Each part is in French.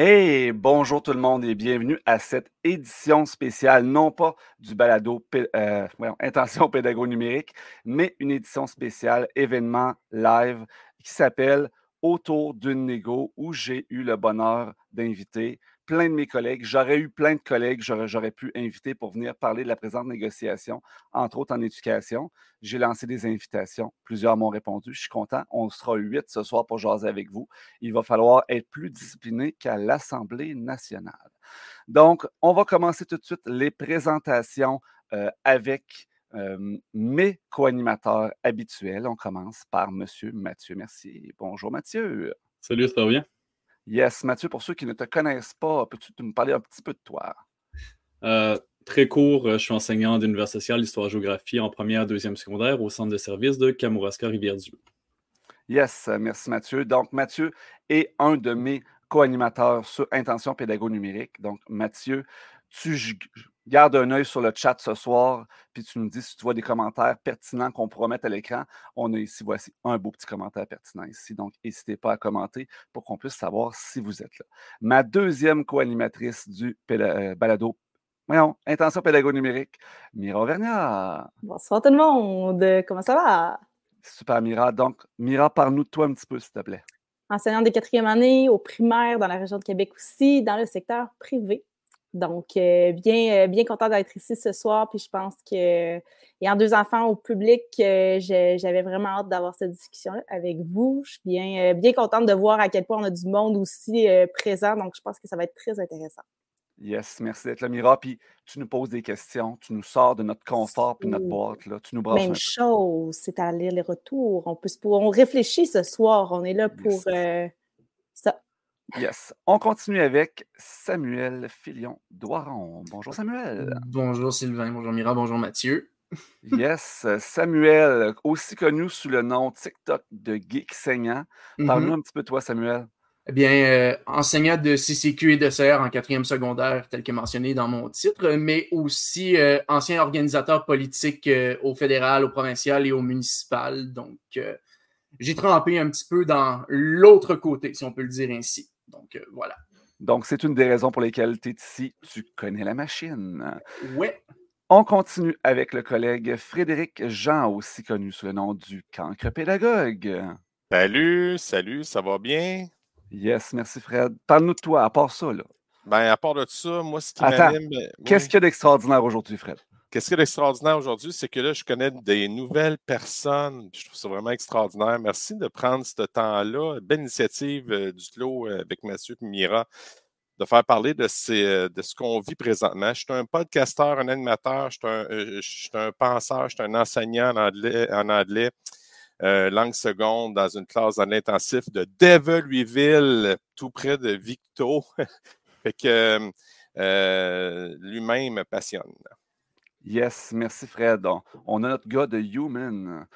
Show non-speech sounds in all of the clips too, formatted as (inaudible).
Hey, bonjour tout le monde et bienvenue à cette édition spéciale, non pas du balado euh, (laughs) Intention pédago numérique, mais une édition spéciale événement live qui s'appelle Autour d'une négo où j'ai eu le bonheur d'inviter plein de mes collègues. J'aurais eu plein de collègues, j'aurais pu inviter pour venir parler de la présente négociation, entre autres en éducation. J'ai lancé des invitations. Plusieurs m'ont répondu. Je suis content. On sera huit ce soir pour jaser avec vous. Il va falloir être plus discipliné qu'à l'Assemblée nationale. Donc, on va commencer tout de suite les présentations euh, avec euh, mes co-animateurs habituels. On commence par M. Mathieu Merci. Bonjour Mathieu. Salut, ça va bien? Yes, Mathieu, pour ceux qui ne te connaissent pas, peux-tu me parler un petit peu de toi? Euh, très court, euh, je suis enseignant d'univers social, histoire-géographie en première, deuxième secondaire au centre de service de Kamouraska Rivière-du-Loup. Yes, merci Mathieu. Donc, Mathieu est un de mes co-animateurs sur Intention pédago numérique. Donc, Mathieu, tu garde un œil sur le chat ce soir, puis tu nous dis si tu vois des commentaires pertinents qu'on pourra mettre à l'écran. On a ici, voici un beau petit commentaire pertinent ici. Donc, n'hésitez pas à commenter pour qu'on puisse savoir si vous êtes là. Ma deuxième co-animatrice du euh, balado Voyons, Intention pédago numérique, Mira Auvergnat. Bonsoir tout le monde. Comment ça va? Super, Mira. Donc, Mira, parle-nous de toi un petit peu, s'il te plaît. Enseignante de quatrième année au primaire dans la région de Québec aussi, dans le secteur privé. Donc, euh, bien, euh, bien content d'être ici ce soir. Puis je pense que, ayant deux enfants au public, euh, j'avais vraiment hâte d'avoir cette discussion-là avec vous. Je suis bien, bien contente de voir à quel point on a du monde aussi présent. Donc, je pense que ça va être très intéressant. Yes, merci d'être là, Mira. Puis tu nous poses des questions, tu nous sors de notre confort puis notre boîte. Là. Tu nous brasses Même chose, c'est à lire les retours. On, peut, on réfléchit ce soir. On est là pour ça. Yes. On continue avec Samuel Filion Doiron. Bonjour Samuel. Bonjour Sylvain, bonjour Mira, bonjour Mathieu. yes, Samuel, aussi connu sous le nom TikTok de Geek Saignant. Parle-nous mm-hmm. un petit peu de toi, Samuel. Eh bien, euh, enseignant de CCQ et de CR en quatrième secondaire, tel que mentionné dans mon titre, mais aussi euh, ancien organisateur politique euh, au fédéral, au provincial et au municipal. Donc, j'ai trempé un petit peu dans l'autre côté, si on peut le dire ainsi. Donc, euh, voilà. Donc, c'est une des raisons pour lesquelles tu es ici. Tu connais la machine. Ouais. On continue avec le collègue Frédéric Jean, aussi connu sous le nom du cancre pédagogue. Salut, salut, ça va bien? Yes, merci Fred. Parle-nous de toi, à part ça, là. Ben, à part de ça, moi, ce qui m'anime... Ben, qu'est-ce qu'il y a d'extraordinaire aujourd'hui, Fred? Qu'est-ce qui est extraordinaire aujourd'hui, c'est que là, je connais des nouvelles personnes. Je trouve ça vraiment extraordinaire. Merci de prendre ce temps-là. Belle initiative euh, du clos euh, avec Mathieu et Mira de faire parler de, euh, de ce qu'on vit présentement. Je suis un podcasteur, un animateur, je suis un, penseur, je suis un enseignant en anglais, langue seconde dans une classe en intensif de Devil tout près de Victo. (laughs) fait que lui-même me passionne. Yes, merci Fred. On, a notre gars de Human.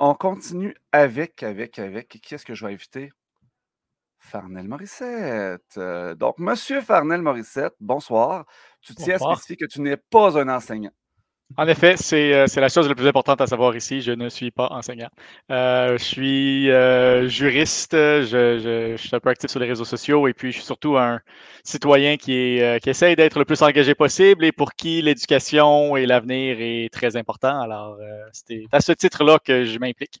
On continue avec, avec, avec. Qui est-ce que je vais inviter? Farnel Morissette. Donc, Monsieur Farnel Morissette, bonsoir. Tu tiens à spécifier que tu n'es pas un enseignant. En effet, euh, c'est la chose la plus importante à savoir ici. Je ne suis pas enseignant. Euh, je suis euh, juriste, je, suis un peu actif sur les réseaux sociaux et puis je suis surtout un citoyen qui, est, qui essaye d'être le plus engagé possible et pour qui l'éducation et l'avenir est très important. Alors, c'est à ce titre-là que je m'implique.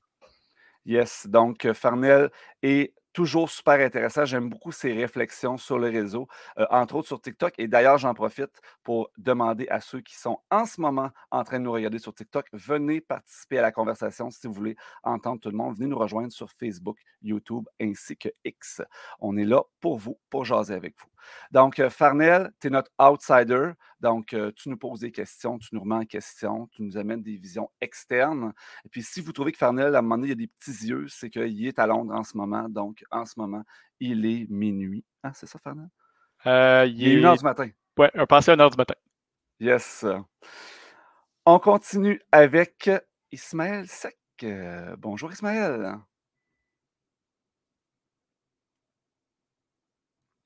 Yes, donc Farnel est toujours super intéressant. J'aime beaucoup ses réflexions sur le réseau, euh, entre autres sur TikTok. Et d'ailleurs, j'en profite pour demander à ceux qui sont en ce moment en train de nous regarder sur TikTok, venez participer à la conversation si vous voulez entendre tout le monde. Venez nous rejoindre sur Facebook, YouTube ainsi que X. On est là pour vous, pour jaser avec vous. Donc, euh, Farnell, tu es notre outsider. Donc, euh, tu nous poses des questions, tu nous remets en question, tu nous amènes des visions externes. Et puis, si vous trouvez que Farnell, à un moment donné, il y a des petits yeux, c'est qu'il est à Londres en ce moment. Donc, en ce moment, il est minuit. Ah, c'est ça, Farnell? Euh, il, est une heure du matin. Oui, un passé à une heure du matin. Yes. On continue avec Ismaël Sec. bonjour, Ismaël.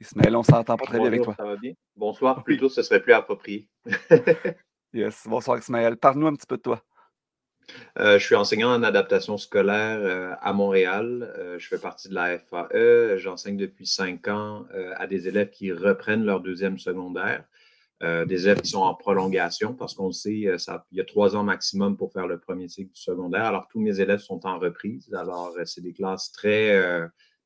Ismaël, on s'entend pas très bien avec toi. Ça va bien? Bonsoir, plutôt, ce serait plus approprié. (laughs) yes, bonsoir Ismaël. Parle-nous un petit peu de toi. Je suis enseignant en adaptation scolaire à Montréal. je fais partie de la FAE. J'enseigne depuis cinq ans à des élèves qui reprennent leur deuxième secondaire. Euh, des élèves qui sont en prolongation parce qu'on sait euh, il y a trois ans maximum pour faire le premier cycle du secondaire. Alors, tous mes élèves sont en reprise. Alors, euh, c'est des classes très,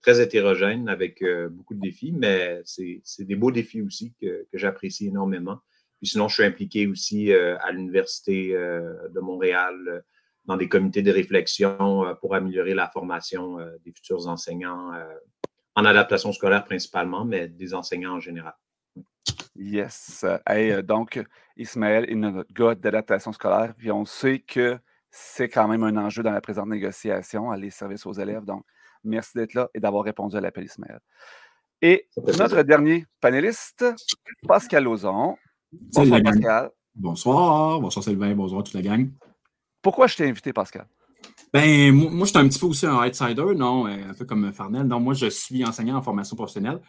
très hétérogènes avec beaucoup de défis, mais c'est des beaux défis aussi que, que j'apprécie énormément. Puis sinon, je suis impliqué aussi à l'Université de Montréal dans des comités de réflexion pour améliorer la formation des futurs enseignants en adaptation scolaire principalement, mais des enseignants en général. Yes. Euh, donc, Ismaël est notre gars d'adaptation scolaire, puis on sait que c'est quand même un enjeu dans la présente négociation, aller services aux élèves. Donc, merci d'être là et d'avoir répondu à l'appel, Ismaël. Et notre dernier panéliste, Pascal Lauzon. Bonsoir, Pascal. Bonsoir. Bonsoir, Sylvain. Bonsoir, toute la gang. Pourquoi je t'ai invité, Pascal? Ben, moi, je suis un petit peu aussi un outsider, non? Euh, un peu comme Farnell. Donc, moi, je suis enseignant en formation professionnelle.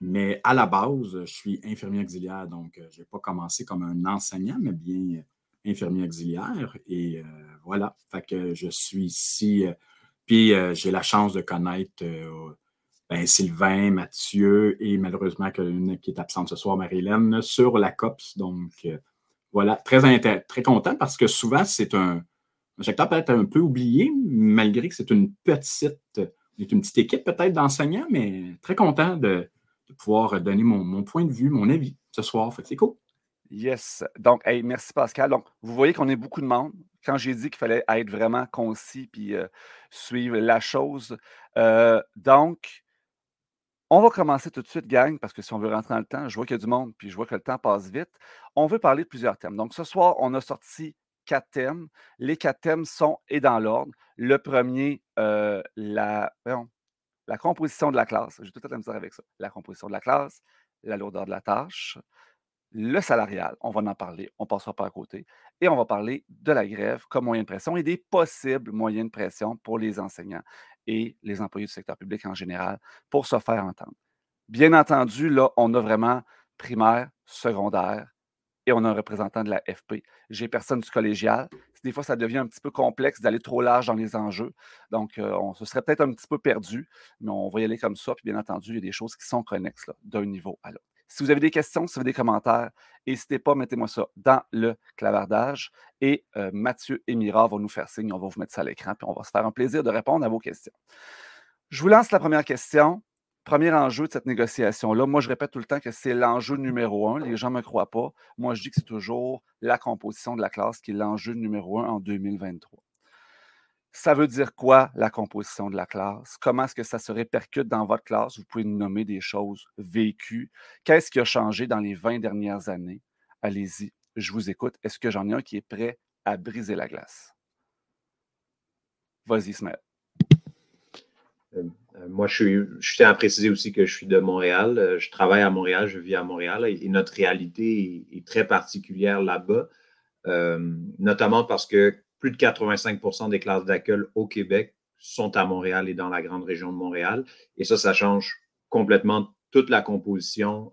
Mais à la base, je suis infirmier auxiliaire, donc euh, je n'ai pas commencé comme un enseignant, mais bien euh, infirmier auxiliaire. Et voilà, je suis ici. puis j'ai la chance de connaître ben, Sylvain, Mathieu et malheureusement une qui est absente ce soir, Marie-Hélène, sur la COPS. Donc voilà, très, très content parce que souvent c'est un, secteur peut-être un peu oublié, malgré que c'est une petite, une petite équipe peut-être d'enseignants, mais très content de pouvoir donner mon, point de vue, mon avis ce soir. c'est cool. Yes. Donc, merci Pascal. Donc, vous voyez qu'on est beaucoup de monde. Quand j'ai dit qu'il fallait être vraiment concis puis euh, suivre la chose. Euh, donc, on va commencer tout de suite, gang, parce que si on veut rentrer dans le temps, je vois qu'il y a du monde, puis je vois que le temps passe vite. On veut parler de plusieurs thèmes. Donc, ce soir, on a sorti quatre thèmes. Les quatre thèmes sont et dans l'ordre. Le premier, euh, la la composition de la classe, j'ai tout à fait avec ça. La composition de la classe, la lourdeur de la tâche, le salarial, on va en parler, on ne passera pas à côté. Et on va parler de la grève comme moyen de pression et des possibles moyens de pression pour les enseignants et les employés du secteur public en général pour se faire entendre. Bien entendu, là, on a vraiment primaire, secondaire, et on a un représentant de la FP. J'ai personne du collégial. Des fois, ça devient un petit peu complexe d'aller trop large dans les enjeux. Donc, euh, on se serait peut-être un petit peu perdu, mais on va y aller comme ça. Puis, bien entendu, il y a des choses qui sont connexes d'un niveau à l'autre. Si vous avez des questions, si vous avez des commentaires, n'hésitez pas, mettez-moi ça dans le clavardage. Et euh, Mathieu et Mira vont nous faire signe. On va vous mettre ça à l'écran, puis on va se faire un plaisir de répondre à vos questions. Je vous lance la première question premier enjeu de cette négociation-là, moi, je répète tout le temps que c'est l'enjeu numéro un. Les gens ne me croient pas. Moi, je dis que c'est toujours la composition de la classe qui est l'enjeu numéro un en 2023. Ça veut dire quoi, la composition de la classe? Comment est-ce que ça se répercute dans votre classe? Vous pouvez nommer des choses vécues. Qu'est-ce qui a changé dans les 20 dernières années? Allez-y, je vous écoute. Est-ce que j'en ai un qui est prêt à briser la glace? Vas-y, Smith. Euh, euh, moi, je, tiens à préciser aussi que je suis de Montréal. Euh, je travaille à Montréal, je vis à Montréal et, notre réalité est, très particulière là-bas, notamment parce que plus de 85% des classes d'accueil au Québec sont à Montréal et dans la grande région de Montréal. Et ça, ça change complètement toute la composition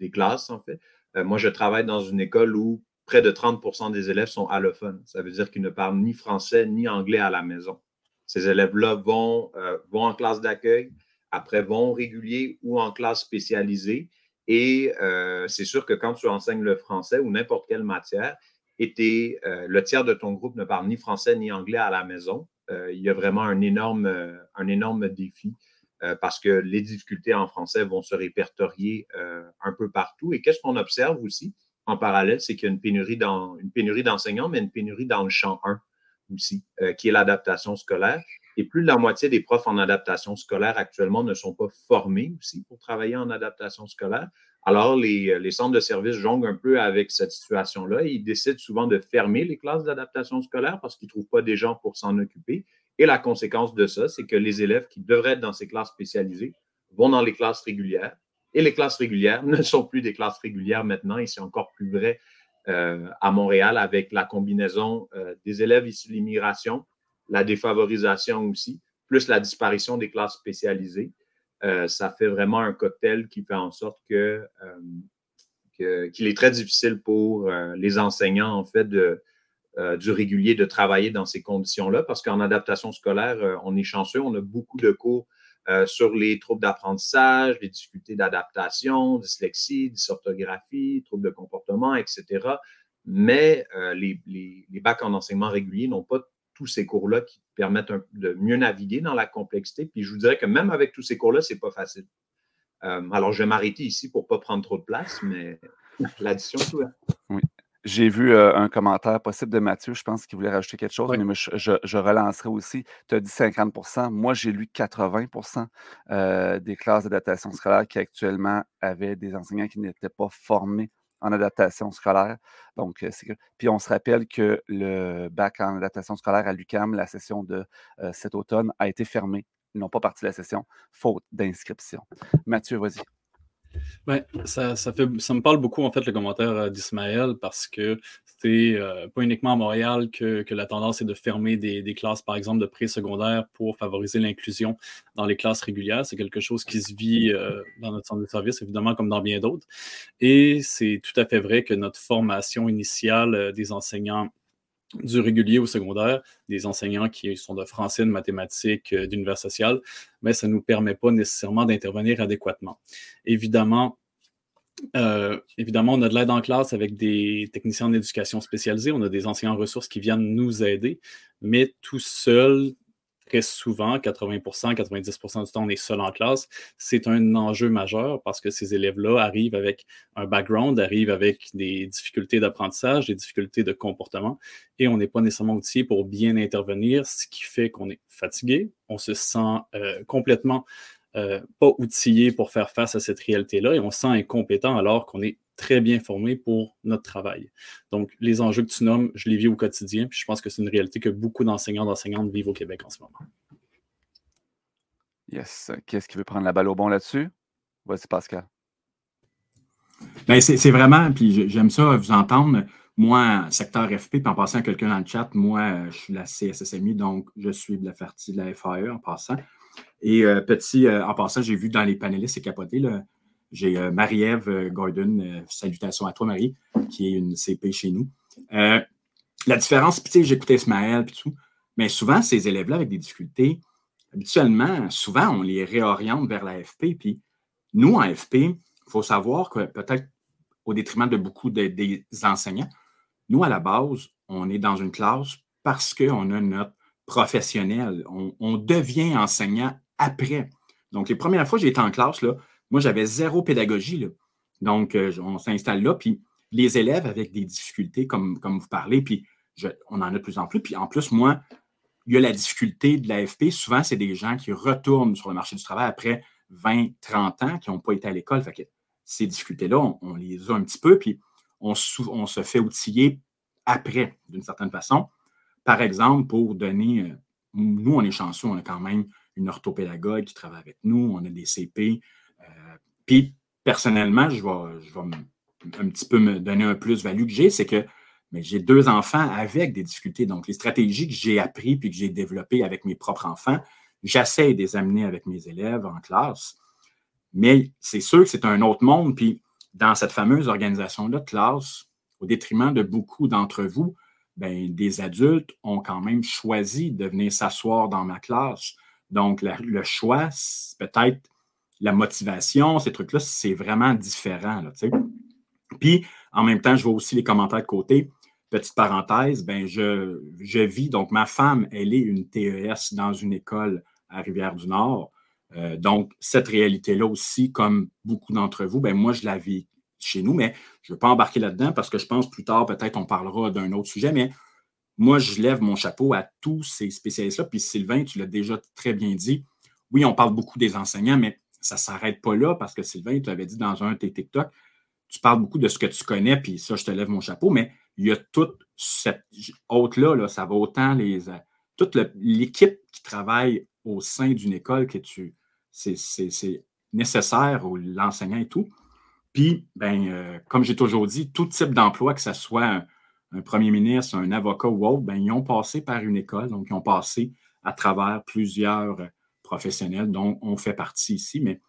des classes, en fait. moi, je travaille dans une école où près de 30% des élèves sont allophones. Ça veut dire qu'ils ne parlent ni français ni anglais à la maison. Ces élèves-là vont, euh, vont en classe d'accueil, après vont régulier ou en classe spécialisée. Et euh, c'est sûr que quand tu enseignes le français ou n'importe quelle matière, et euh, le tiers de ton groupe ne parle ni français ni anglais à la maison, il y a vraiment un énorme, énorme défi parce que les difficultés en français vont se répertorier un peu partout. Et qu'est-ce qu'on observe aussi en parallèle, c'est qu'il y a une pénurie, une pénurie d'enseignants, mais une pénurie dans le champ 1 aussi, euh, qui est l'adaptation scolaire. Et plus de la moitié des profs en adaptation scolaire actuellement ne sont pas formés aussi pour travailler en adaptation scolaire. Alors, les, euh, les centres de services jonglent un peu avec cette situation-là ils décident souvent de fermer les classes d'adaptation scolaire parce qu'ils ne trouvent pas des gens pour s'en occuper. Et la conséquence de ça, c'est que les élèves qui devraient être dans ces classes spécialisées vont dans les classes régulières. Et les classes régulières (laughs) ne sont plus des classes régulières maintenant, et c'est encore plus vrai euh, à Montréal avec la combinaison euh, des élèves issus de l'immigration, la défavorisation aussi, plus la disparition des classes spécialisées. Euh, ça fait vraiment un cocktail qui fait en sorte que, qu'il est très difficile pour les enseignants, en fait, de, du régulier de travailler dans ces conditions-là, parce qu'en adaptation scolaire, on est chanceux, on a beaucoup de cours sur les troubles d'apprentissage, les difficultés d'adaptation, dyslexie, dysorthographie, troubles de comportement, etc. Mais les, les, bacs en enseignement régulier n'ont pas tous ces cours-là qui permettent de mieux naviguer dans la complexité. Puis je vous dirais que même avec tous ces cours-là, ce n'est pas facile. Euh, alors, je vais m'arrêter ici pour ne pas prendre trop de place, mais (laughs) l'addition, tout. Oui. J'ai vu euh, un commentaire possible de Mathieu, je pense qu'il voulait rajouter quelque chose, mais je, relancerai aussi. Tu as dit 50% Moi, j'ai lu 80% euh, des classes d'adaptation scolaire qui actuellement avaient des enseignants qui n'étaient pas formés en adaptation scolaire. Donc, euh, Puis on se rappelle que le bac en adaptation scolaire à l'UCAM, la session de euh, cet automne, a été fermée. Ils n'ont pas parti de la session, faute d'inscription. Mathieu, vas-y. Ben, ça, ça, ça me parle beaucoup, en fait, le commentaire euh, d'Ismaël, parce que euh, pas uniquement à Montréal que, la tendance est de fermer des, classes, par exemple, de pré-secondaire pour favoriser l'inclusion dans les classes régulières. C'est quelque chose qui se vit euh, dans notre centre de service, évidemment, comme dans bien d'autres. Et c'est tout à fait vrai que notre formation initiale des enseignants du régulier au secondaire, des enseignants qui sont de français, de mathématiques, euh, d'univers social, mais ça ne nous permet pas nécessairement d'intervenir adéquatement. Évidemment, euh, évidemment, on a de l'aide en classe avec des techniciens en éducation spécialisée, on a des enseignants en ressources qui viennent nous aider, mais tout seul, très souvent, 80% 90% du temps, on est seul en classe. C'est un enjeu majeur parce que ces élèves-là arrivent avec un background, arrivent avec des difficultés d'apprentissage, des difficultés de comportement, et on n'est pas nécessairement outillé pour bien intervenir, ce qui fait qu'on est fatigué, on se sent euh, complètement euh, pas outillé pour faire face à cette réalité-là et on se sent incompétent alors qu'on est très bien formé pour notre travail. Donc, les enjeux que tu nommes, je les vis au quotidien, puis je pense que c'est une réalité que beaucoup d'enseignants d'enseignantes vivent au Québec en ce moment. Yes. Qu'est-ce qui veut prendre la balle au bon là-dessus? Voici Pascal. Ben, c'est vraiment, puis j'aime ça vous entendre. Moi, secteur FP, puis en passant à quelqu'un dans le chat, moi, je suis la CSSMI, donc je suis de la partie de la FAE en passant. Et euh, petit, euh, en passant, j'ai vu dans les panélistes, c'est capoté, là, j'ai euh, Marie-Ève Gordon, salutations à toi, Marie, qui est une CP chez nous. la différence, tu sais, j'écoutais Ismaël, puis tout, mais souvent, ces élèves-là avec des difficultés, habituellement, souvent, on les réoriente vers la FP. Puis nous, en FP, il faut savoir que peut-être au détriment de beaucoup des enseignants, nous, à la base, on est dans une classe parce qu'on a notre professionnel. On, on, devient enseignant après. Donc, les premières fois que j'ai été en classe, là, moi, j'avais zéro pédagogie. Là. Donc, euh, on s'installe là, puis les élèves avec des difficultés, comme, comme vous parlez, puis on en a de plus en plus. Puis en plus, moi, il y a la difficulté de l'AFP. Souvent, c'est des gens qui retournent sur le marché du travail après 20, 30 ans, qui n'ont pas été à l'école. Fait que ces difficultés-là, on, les a un petit peu, puis on, on se fait outiller après, d'une certaine façon. Par exemple, pour donner, euh, nous, on est chanceux, on a quand même une orthopédagogue qui travaille avec nous, on a des CP, puis, personnellement, je vais, un petit peu me donner un plus-value que j'ai, c'est que j'ai deux enfants avec des difficultés. Donc, les stratégies que j'ai apprises puis que j'ai développées avec mes propres enfants, j'essaie de les amener avec mes élèves en classe. Mais c'est sûr que c'est un autre monde. Puis, dans cette fameuse organisation-là de classe, au détriment de beaucoup d'entre vous, ben, des adultes ont quand même choisi de venir s'asseoir dans ma classe. Donc, le choix, peut-être la motivation, ces trucs-là, c'est vraiment différent. Puis, en même temps, je vois aussi les commentaires de côté. Petite parenthèse, ben je, je vis, donc ma femme, elle est une TES dans une école à Rivière-du-Nord. Euh, donc, cette réalité-là aussi, comme beaucoup d'entre vous, ben moi, je la vis chez nous, mais je ne veux pas embarquer là-dedans parce que je pense plus tard, peut-être, on parlera d'un autre sujet, mais moi, je lève mon chapeau à tous ces spécialistes-là. Puis Sylvain, tu l'as déjà très bien dit. Oui, on parle beaucoup des enseignants, mais ça ne s'arrête pas là parce que Sylvain, tu l'avais dit dans un de tes TikTok, tu parles beaucoup de ce que tu connais, puis ça, je te lève mon chapeau, mais il y a toute cette autre-là, là, ça va autant les. Euh, toute l'équipe qui travaille au sein d'une école que tu. C'est nécessaire, l'enseignant et tout. Puis, ben, euh, comme j'ai toujours dit, tout type d'emploi, que ce soit un, premier ministre, un avocat ou autre, ben, ils ont passé par une école, donc ils ont passé à travers plusieurs professionnels dont on fait partie ici, mais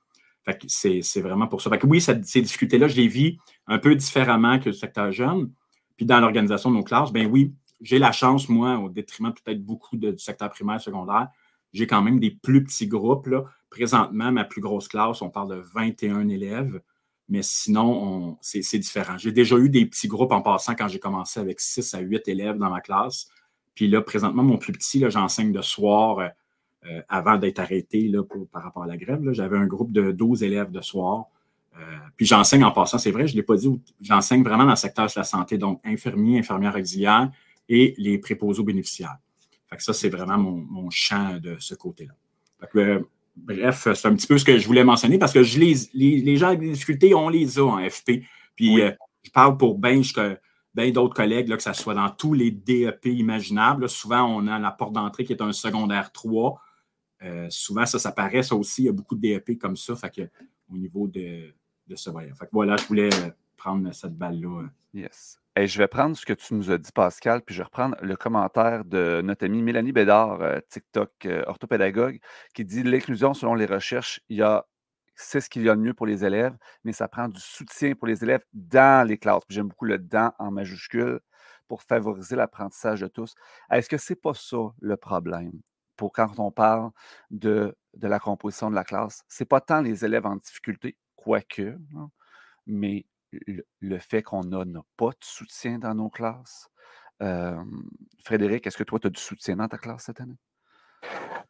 c'est vraiment pour ça. oui, ces difficultés-là, je les vis un peu différemment que le secteur jeune. Puis dans l'organisation de nos classes, ben oui, j'ai la chance, moi, au détriment peut-être beaucoup du secteur primaire, secondaire, j'ai quand même des plus petits groupes. Là. Présentement, ma plus grosse classe, on parle de 21 élèves, mais sinon, c'est différent. J'ai déjà eu des petits groupes en passant quand j'ai commencé avec 6 à 8 élèves dans ma classe. Puis là, présentement, mon plus petit, j'enseigne de soir euh, euh, avant d'être arrêté là, par rapport à la grève. J'avais un groupe de 12 élèves de soir. Euh, puis j'enseigne en passant, c'est vrai, je ne l'ai pas dit, j'enseigne vraiment dans le secteur de la santé, donc infirmiers, infirmières auxiliaires et les préposés aux bénéficiaires. Fait que ça, c'est vraiment mon, champ de ce côté-là. Bref, c'est un petit peu ce que je voulais mentionner parce que je les, les, gens avec des difficultés, on les a en FP. Puis euh, je parle pour bien ben d'autres collègues, là, que ce soit dans tous les DEP imaginables. souvent, on a la porte d'entrée qui est un secondaire 3. souvent, ça, ça paraît, ça aussi. Il y a beaucoup de DEP comme ça. Fait que, au niveau de, de ce voyage. Fait que voilà, je voulais euh, prendre cette balle-là. Euh. Yes. Et je vais prendre ce que tu nous as dit, Pascal, puis je vais reprendre le commentaire de notre amie Mélanie Bédard, euh, TikTok orthopédagogue, qui dit l'inclusion, selon les recherches, il y a c'est ce qu'il y a de mieux pour les élèves, mais ça prend du soutien pour les élèves dans les classes. J'aime beaucoup le dans en majuscule pour favoriser l'apprentissage de tous. Est-ce que c'est pas ça le problème pour quand on parle de, de la composition de la classe? C'est pas tant les élèves en difficulté, quoique, hein, mais le, fait qu'on n'a pas de soutien dans nos classes. Frédéric, est-ce que toi, tu as du soutien dans ta classe cette année?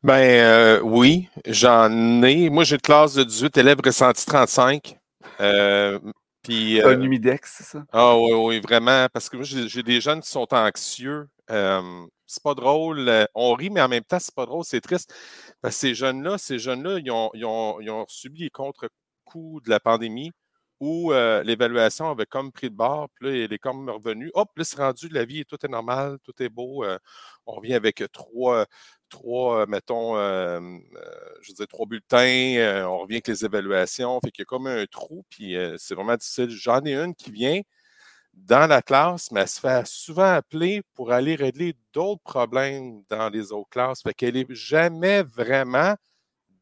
Ben euh, oui, j'en ai. Moi, j'ai une classe de 18 élèves ressentis 35. Euh, puis, un humidex, c'est ça? Ah oui, oui, vraiment. Parce que moi, j'ai des jeunes qui sont anxieux. c'est pas drôle. On rit, mais en même temps, c'est pas drôle, c'est triste. Parce que ces jeunes-là, ces jeunes-là, ils ont, ils, ont, ils ont, subi les contre de la pandémie où euh, l'évaluation avait comme pris de bord, puis là, elle est comme revenue. Hop, là, c'est rendu, la vie, tout est normal, tout est beau. Euh, on revient avec trois, trois mettons, euh, je veux dire, trois bulletins, on revient avec les évaluations. Fait qu'il y a comme un trou, puis c'est vraiment difficile. J'en ai une qui vient dans la classe, mais elle se fait souvent appeler pour aller régler d'autres problèmes dans les autres classes. Fait qu'elle n'est jamais vraiment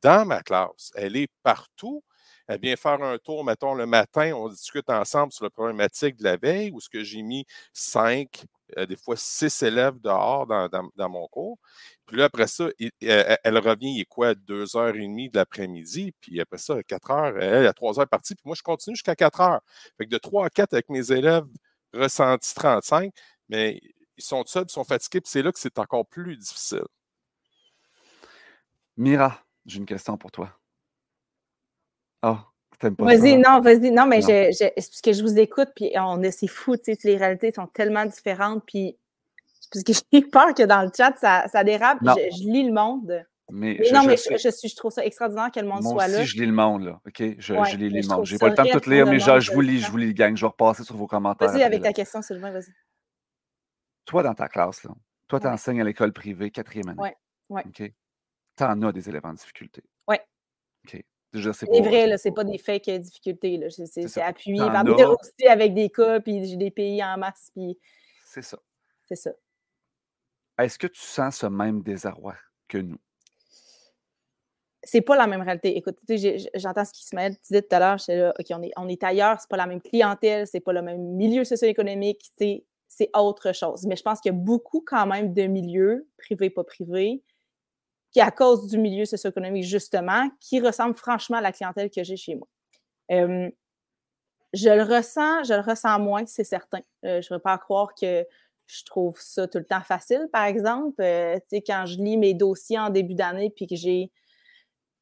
dans ma classe. Elle est partout, elle vient faire un tour, mettons, le matin, on discute ensemble sur la problématique de la veille, où ce que j'ai mis cinq, euh, des fois six élèves dehors dans, mon cours. Puis là, après ça, elle, revient, il est quoi, deux heures et demie de l'après-midi, puis après ça, à quatre heures, elle, à trois heures partie, puis moi, je continue jusqu'à quatre heures. Fait que de trois à quatre avec mes élèves ressentis 35, mais ils sont seuls, ils sont fatigués, puis c'est là que c'est encore plus difficile. Mira, j'ai une question pour toi. Ah, t'aimes pas Vas-y, non, vas-y. Non, mais Je, je, parce que je vous écoute, puis on c'est fou, tu sais, les réalités sont tellement différentes, puis parce que (laughs) j'ai peur que dans le chat, ça, ça dérape. Je, lis le monde. Mais, non, mais je, suis, je, trouve ça extraordinaire que le monde soit là. je lis le monde, là. OK? Je, je lis le monde. J'ai pas le temps de tout lire, mais je, vous lis, je vous lis, gang. Je vais repasser sur vos commentaires. Vas-y avec ta question, Sylvain, vas-y. Toi, dans ta classe, là, toi, tu enseignes à l'école privée, quatrième année. Oui, oui. OK? Tu en as des élèves en difficulté. Oui. OK? C'est vrai, c'est pas des fake difficultés. C'est appuyé par des aussi avec des cas, puis j'ai des pays en masse. Puis... C'est ça. C'est ça. Est-ce que tu sens ce même désarroi que nous? C'est pas la même réalité. Écoute, j'entends ce qui se met. Tu disais tout à l'heure, OK, on est, on est ailleurs, c'est pas la même clientèle, c'est pas le même milieu socio-économique, c'est autre chose. Mais je pense qu'il y a beaucoup quand même de milieux, privés, pas privés, qui, à cause du milieu socio-économique, justement, qui ressemble franchement à la clientèle que j'ai chez moi. je le ressens, je le ressens moins, c'est certain. Euh, je ne veux pas croire que je trouve ça tout le temps facile, par exemple. Euh, quand je lis mes dossiers en début d'année puis que j'ai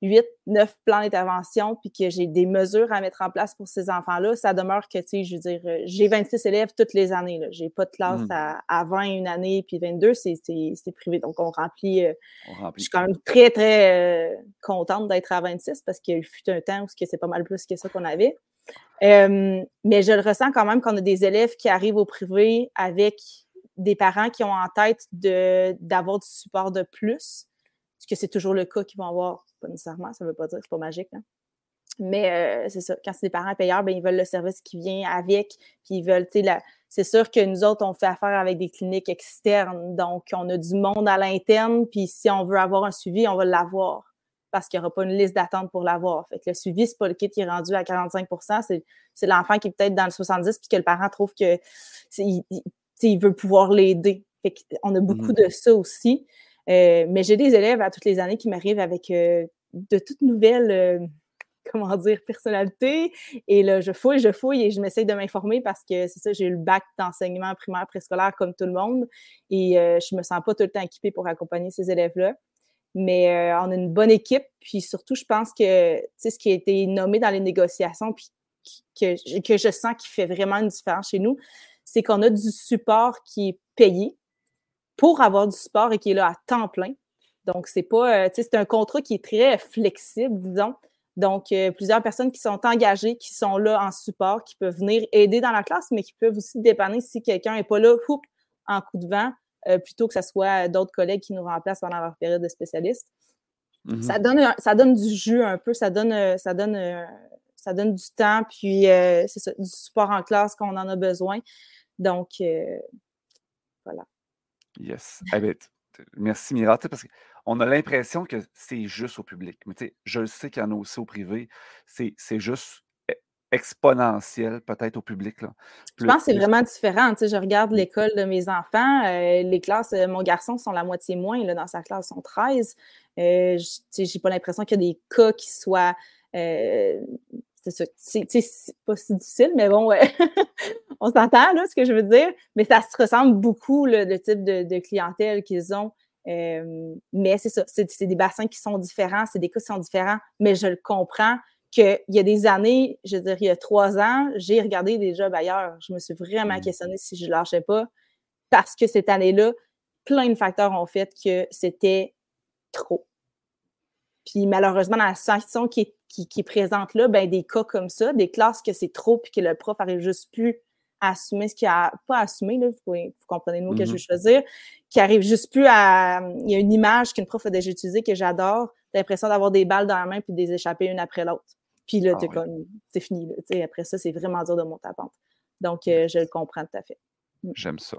8, 9 plans d'intervention, puis que j'ai des mesures à mettre en place pour ces enfants-là, ça demeure que, tu sais, je veux dire, euh, j'ai 26 élèves toutes les années. Je n'ai pas de classe mmh. à, 20 une année, puis 22, c'est privé. Donc, on remplit, euh, Je suis quand même très, très euh, contente d'être à 26 parce qu'il fut un temps où c'est pas mal plus que ça qu'on avait. mais je le ressens quand même qu'on a des élèves qui arrivent au privé avec des parents qui ont en tête d'avoir du support de plus, parce que c'est toujours le cas qu'ils vont avoir pas nécessairement, ça ne veut pas dire que c'est pas magique. Hein. Mais euh, c'est ça, quand c'est des parents payeurs, ben, ils veulent le service qui vient avec, puis ils veulent, tu sais, c'est sûr que nous autres, on fait affaire avec des cliniques externes, donc on a du monde à l'interne, puis si on veut avoir un suivi, on va l'avoir parce qu'il n'y aura pas une liste d'attente pour l'avoir. Fait que le suivi, c'est pas le kit qui est rendu à 45% c'est l'enfant qui est peut-être dans le 70% puis que le parent trouve que il, veut pouvoir l'aider. on a beaucoup Mhm. de ça aussi. Euh, mais j'ai des élèves à toutes les années qui m'arrivent avec euh, de toutes nouvelles, euh, (laughs) comment dire, personnalités. Et là, je fouille, je fouille et je m'essaye de m'informer parce que c'est ça, j'ai eu le bac d'enseignement primaire préscolaire comme tout le monde. Et euh, je me sens pas tout le temps équipée pour accompagner ces élèves-là. Mais on a une bonne équipe. Puis surtout, je pense que ce qui a été nommé dans les négociations, puis que, que je sens qui fait vraiment une différence chez nous, c'est qu'on a du support qui est payé pour avoir du support et qui est là à temps plein. Donc, c'est pas, euh, tu sais, c'est un contrat qui est très flexible, disons. Donc, euh, plusieurs personnes qui sont engagées, qui sont là en support, qui peuvent venir aider dans la classe, mais qui peuvent aussi dépanner si quelqu'un n'est pas là, houp, en coup de vent, euh, plutôt que ce soit d'autres collègues qui nous remplacent pendant leur période de spécialiste. Mhm. Ça donne, un- ça donne du jus un peu, ça donne, ça donne, ça donne du temps, puis euh, c'est ça, du support en classe quand on en a besoin. Donc, euh, Yes. Eh ben, merci, Mira. Parce qu'on a l'impression que c'est juste au public. Mais je le sais qu'il y en a aussi au privé. C'est juste e- exponentiel, peut-être au public. Là. Je pense que c'est vraiment différent. Tu sais, je regarde Mm. l'école de mes enfants. euh, les classes, euh, mon garçon sont la moitié moins. Là, dans sa classe, ils sont 13. Euh, je- tu sais, j'ai pas l'impression qu'il y a des cas qui soient. C'est. C'est pas si difficile, mais bon, ouais. (laughs) on s'entend, là, ce que je veux dire. Mais ça se ressemble beaucoup, là, le type de, de clientèle qu'ils ont. Euh, mais c'est ça. C'est des bassins qui sont différents, c'est des cas qui sont différents. Mais je le comprends qu'il y a des années, je veux dire, il y a trois ans, j'ai regardé des jobs ailleurs. Je me suis vraiment Mm. questionnée si je lâchais pas parce que cette année-là, plein de facteurs ont fait que c'était trop. Puis malheureusement, dans la situation qui est, qui, présente là, ben, des cas comme ça, des classes que c'est trop puis que le prof arrive juste plus à assumer ce qu'il a pas assumé, là, vous, vous comprenez le mot que je Mhm. veux choisir, qui arrive juste plus à. Il y a une image qu'une prof a déjà utilisée que j'adore. T'as l'impression d'avoir des balles dans la main puis de les échapper une après l'autre. Puis là, Ah t'es oui. comme, c'est fini. Là, Tu sais, après ça, c'est vraiment dur de monter à pente. Donc, euh, je le comprends tout à fait. J'aime ça.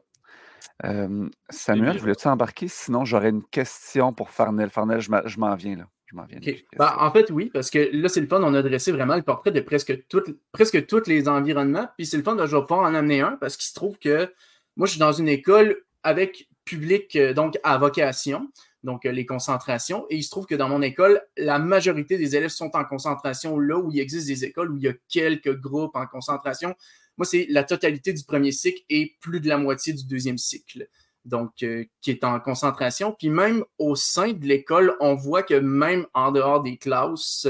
Euh, Samuel, voulais-tu embarquer? Sinon, j'aurais une question pour Farnel. Farnel, je m'en viens là. Je m'en viens. Ben, question. en fait, oui, parce que là, c'est le fun. On a dressé vraiment le portrait de presque, tous les environnements. Puis c'est le fun de je vais pouvoir en amener un parce qu'il se trouve que moi, je suis dans une école avec public, euh, donc à vocation, donc euh, les concentrations. Et il se trouve que dans mon école, la majorité des élèves sont en concentration là où il existe des écoles où il y a quelques groupes en concentration. Moi, c'est la totalité du premier cycle et plus de la moitié du deuxième cycle donc euh, qui est en concentration. Puis même au sein de l'école, on voit que même en dehors des classes,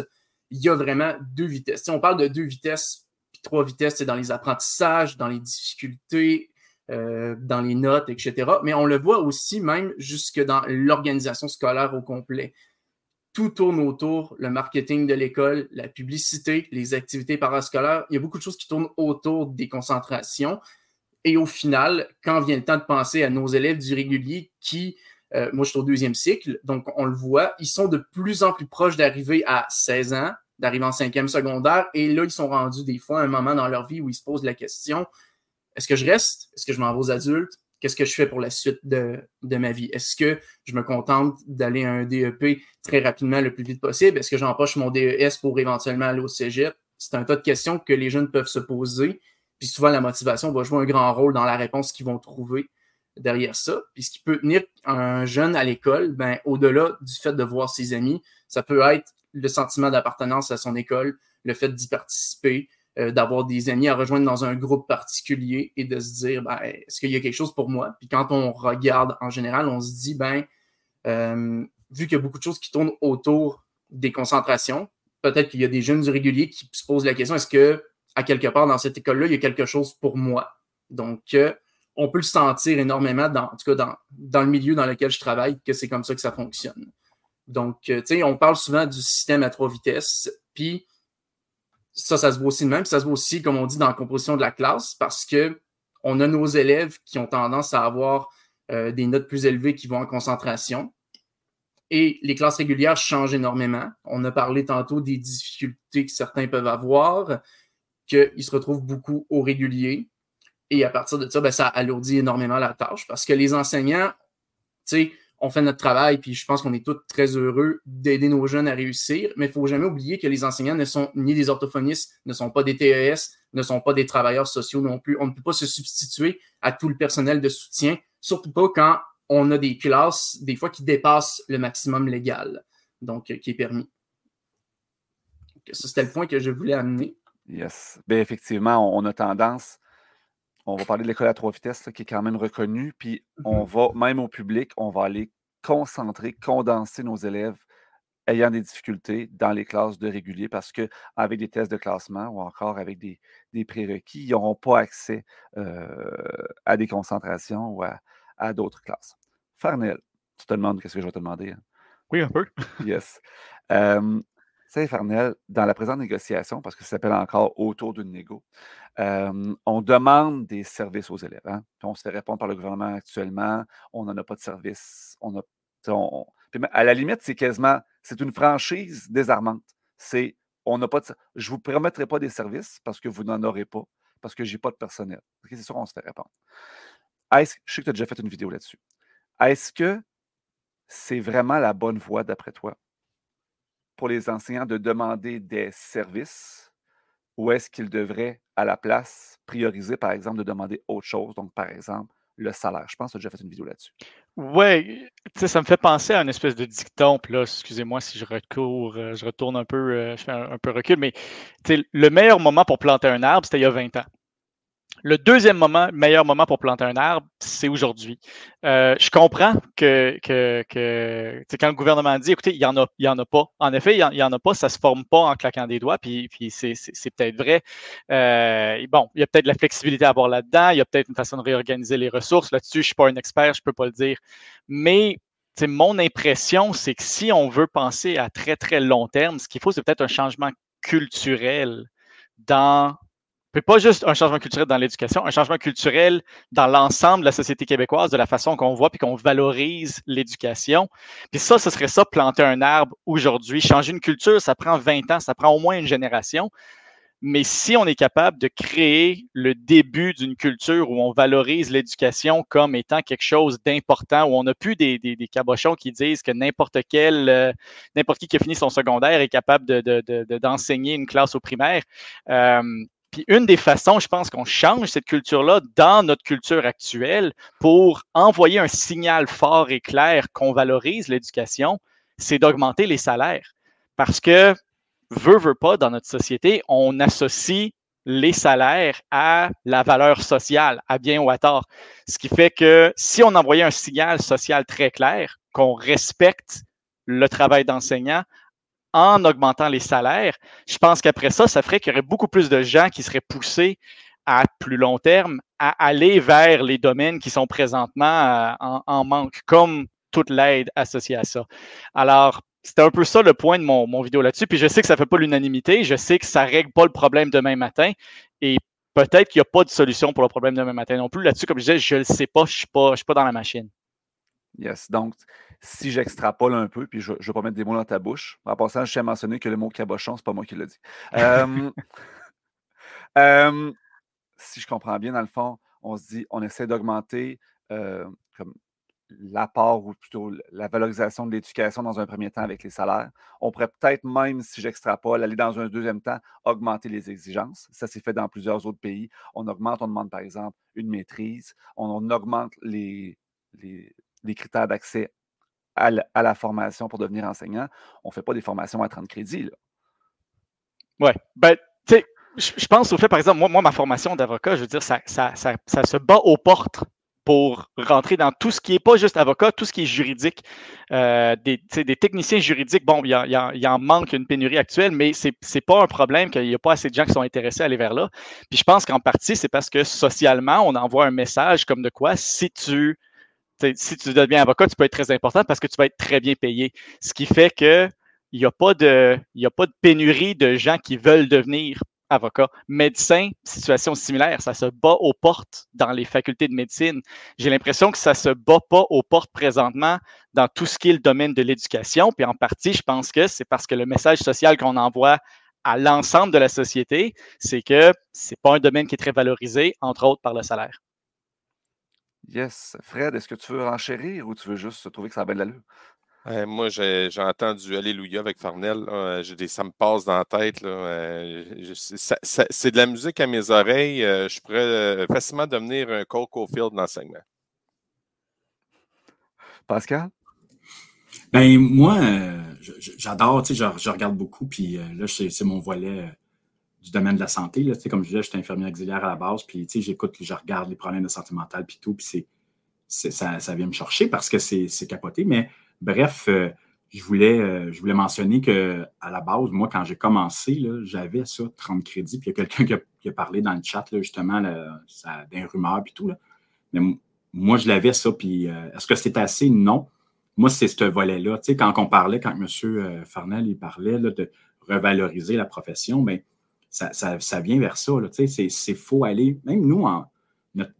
il y a vraiment deux vitesses. Si on parle de deux vitesses, trois vitesses, c'est dans les apprentissages, dans les difficultés, euh, dans les notes, etc. Mais on le voit aussi même jusque dans l'organisation scolaire au complet. Tout tourne autour, le marketing de l'école, la publicité, les activités parascolaires. Il y a beaucoup de choses qui tournent autour des concentrations. Et au final, quand vient le temps de penser à nos élèves du régulier qui, euh, moi je suis au deuxième cycle, donc on le voit, ils sont de plus en plus proches d'arriver à 16 ans, d'arriver en cinquième secondaire, et là, ils sont rendus des fois à un moment dans leur vie où ils se posent la question, est-ce que je reste? Est-ce que je m'en vais aux adultes? Qu'est-ce que je fais pour la suite de, de ma vie? Est-ce que je me contente d'aller à un DEP très rapidement le plus vite possible? Est-ce que j'empoche mon DES pour éventuellement aller au cégep? C'est un tas de questions que les jeunes peuvent se poser. Puis souvent, la motivation va jouer un grand rôle dans la réponse qu'ils vont trouver derrière ça. Puis ce qui peut tenir un jeune à l'école, ben, au-delà du fait de voir ses amis, ça peut être le sentiment d'appartenance à son école, le fait d'y participer, euh, d'avoir des amis à rejoindre dans un groupe particulier et de se dire, ben, est-ce qu'il y a quelque chose pour moi? Puis quand on regarde en général, on se dit, ben, euh, vu qu'il y a beaucoup de choses qui tournent autour des concentrations, peut-être qu'il y a des jeunes du régulier qui se posent la question, est-ce que à quelque part dans cette école-là, il y a quelque chose pour moi. Donc, euh, on peut le sentir énormément, dans, en tout cas dans, dans le milieu dans lequel je travaille, que c'est comme ça que ça fonctionne. Donc, euh, tu sais, on parle souvent du système à trois vitesses, puis ça, ça se voit aussi de même, puis ça se voit aussi, comme on dit, dans la composition de la classe, parce que on a nos élèves qui ont tendance à avoir euh, des notes plus élevées qui vont en concentration. Et les classes régulières changent énormément. On a parlé tantôt des difficultés que certains peuvent avoir qu'ils se retrouvent beaucoup au régulier. Et à partir de ça, ben, ça alourdit énormément la tâche parce que les enseignants, tu sais, on fait notre travail, puis je pense qu'on est tous très heureux d'aider nos jeunes à réussir, mais il ne faut jamais oublier que les enseignants ne sont ni des orthophonistes, ne sont pas des TES, ne sont pas des travailleurs sociaux non plus. On ne peut pas se substituer à tout le personnel de soutien, surtout pas quand on a des classes, des fois, qui dépassent le maximum légal, donc qui est permis. Ça, c'était le point que je voulais amener. Yes. Bien, effectivement, on, a tendance, on va parler de l'école à trois vitesses, qui est quand même reconnue, puis on Mhm. va, même au public, on va aller concentrer, condenser nos élèves ayant des difficultés dans les classes de régulier parce qu'avec des tests de classement ou encore avec des, des prérequis, ils n'auront pas accès euh, à des concentrations ou à, à d'autres classes. Farnell, tu te demandes qu'est-ce que je vais te demander. hein? Oui, un peu. Yes. Euh, Farnell, dans la présente négociation, parce que ça s'appelle encore autour d'une négo, on demande des services aux élèves. hein. Puis on se fait répondre par le gouvernement actuellement, on n'en a pas de service. On a, à la limite, c'est quasiment, c'est une franchise désarmante. C'est, on n'a pas je vous promettrai pas des services parce que vous n'en aurez pas, parce que j'ai pas de personnel. C'est sûr, on se fait répondre. Est-ce- je sais que tu as déjà fait une vidéo là-dessus. Est-ce que c'est vraiment la bonne voie d'après toi? Pour les enseignants de demander des services ou est-ce qu'ils devraient, à la place, prioriser, par exemple, de demander autre chose, donc par exemple, le salaire? Je pense que déjà fait une vidéo là-dessus. Sais, ça me fait penser à une espèce de dicton, puis là, excusez-moi si je recours, euh, je retourne un peu, euh, je fais un, un peu recul, mais le meilleur moment pour planter un arbre, c'était il y a 20 ans. Le deuxième moment, meilleur moment pour planter un arbre, c'est aujourd'hui. Euh, je comprends que, que, que quand le gouvernement dit, écoutez, il n'y en, a- il y en a pas. En effet, il n'y en, a pas, ça ne se forme pas en claquant des doigts, puis, puis c'est peut-être vrai. Euh, bon, il y a peut-être de la flexibilité à avoir là-dedans, il y a peut-être une façon de réorganiser les ressources. Là-dessus, je ne suis pas un expert, je ne peux pas le dire. Mais mon impression, c'est que si on veut penser à très, très long terme, ce qu'il faut, c'est peut-être un changement culturel dans puis pas juste un changement culturel dans l'éducation, un changement culturel dans l'ensemble de la société québécoise, de la façon qu'on voit puis qu'on valorise l'éducation. Puis ça, ce serait ça, planter un arbre aujourd'hui. Changer une culture, ça prend 20 ans, ça prend au moins une génération. Mais si on est capable de créer le début d'une culture où on valorise l'éducation comme étant quelque chose d'important, où on n'a plus des, cabochons qui disent que n'importe quel, euh, n'importe qui qui a fini son secondaire est capable de, de, de, d'enseigner une classe au primaire. Euh, une des façons, je pense, qu'on change cette culture-là dans notre culture actuelle pour envoyer un signal fort et clair qu'on valorise l'éducation, c'est d'augmenter les salaires. Parce que, veut, veut pas, dans notre société, on associe les salaires à la valeur sociale, à bien ou à tort. Ce qui fait que si on envoyait un signal social très clair, qu'on respecte le travail d'enseignant, en augmentant les salaires, je pense qu'après ça, ça ferait qu'il y aurait beaucoup plus de gens qui seraient poussés à plus long terme à aller vers les domaines qui sont présentement en, en manque, comme toute l'aide associée à ça. Alors, c'était un peu ça le point de mon, vidéo là-dessus. Puis je sais que ça ne fait pas l'unanimité, je sais que ça ne règle pas le problème demain matin. Et peut-être qu'il n'y a pas de solution pour le problème demain matin non plus. Là-dessus, comme je disais, je ne le sais pas, je ne suis pas dans la machine. Yes. Donc, si j'extrapole un peu, puis je ne vais pas mettre des mots dans ta bouche, en passant, je tiens à mentionner que le mot cabochon, ce n'est pas moi qui l'ai dit. Euh, (laughs) euh, si je comprends bien, dans le fond, on se dit, on essaie d'augmenter euh, comme l'apport ou plutôt la valorisation de l'éducation dans un premier temps avec les salaires. On pourrait peut-être même, si j'extrapole, aller dans un deuxième temps, augmenter les exigences. Ça s'est fait dans plusieurs autres pays. On augmente, on demande par exemple une maîtrise, on, on augmente les, les, les critères d'accès à, la formation pour devenir enseignant. On ne fait pas des formations à 30 crédits. Ouais. Ben, tu sais, je pense au fait, par exemple, moi, ma formation d'avocat, je veux dire, ça, ça, ça, ça se bat aux portes pour rentrer dans tout ce qui n'est pas juste avocat, tout ce qui est juridique, euh, des, des, techniciens juridiques. Bon, il y, y y, en manque une pénurie actuelle, mais ce n'est pas un problème qu'il n'y a pas assez de gens qui sont intéressés à aller vers là. Puis je pense qu'en partie, c'est parce que socialement, on envoie un message comme de quoi si tu, si tu deviens avocat, tu peux être très important parce que tu vas être très bien payé. Ce qui fait que il n'y a, pas de, il a pas de pénurie de gens qui veulent devenir avocat. Médecin, situation similaire, ça se bat aux portes dans les facultés de médecine. J'ai l'impression que ça se bat pas aux portes présentement dans tout ce qui est le domaine de l'éducation. Puis en partie, je pense que c'est parce que le message social qu'on envoie à l'ensemble de la société, c'est que c'est pas un domaine qui est très valorisé, entre autres par le salaire. Yes. Fred, est-ce que tu veux enchérir ou tu veux juste trouver que ça a l'allure? Euh, moi, j'ai entendu Alléluia avec Farnell. Là. Des, ça me passe dans la tête. Euh, c'est de la musique à mes oreilles. Euh, je pourrais facilement devenir un Coco Field d'enseignement. Pascal? Ben, moi, euh, j'adore, tu sais, je, regarde beaucoup, puis euh, là, c'est mon volet euh, du domaine de la santé. Là, comme je disais, je suis infirmier auxiliaire à la base, puis j'écoute, je regarde les problèmes de santé mentale, puis tout, puis ça, ça vient me chercher parce que c'est capoté. Mais bref, je, voulais, je voulais mentionner qu'à la base, moi, quand j'ai commencé, j'avais ça, 30 crédits, puis il y a quelqu'un qui, a parlé dans le chat, justement, ça, d'un rumeur, puis tout. Là. Mais moi, je l'avais ça, puis est-ce que c'était assez? Non moi, c'est ce volet-là. Quand on parlait, quand M. Euh, Farnell il parlait de revaloriser la profession, bien, ça, vient vers ça. Tu sais, c'est faut aller, même nous, en,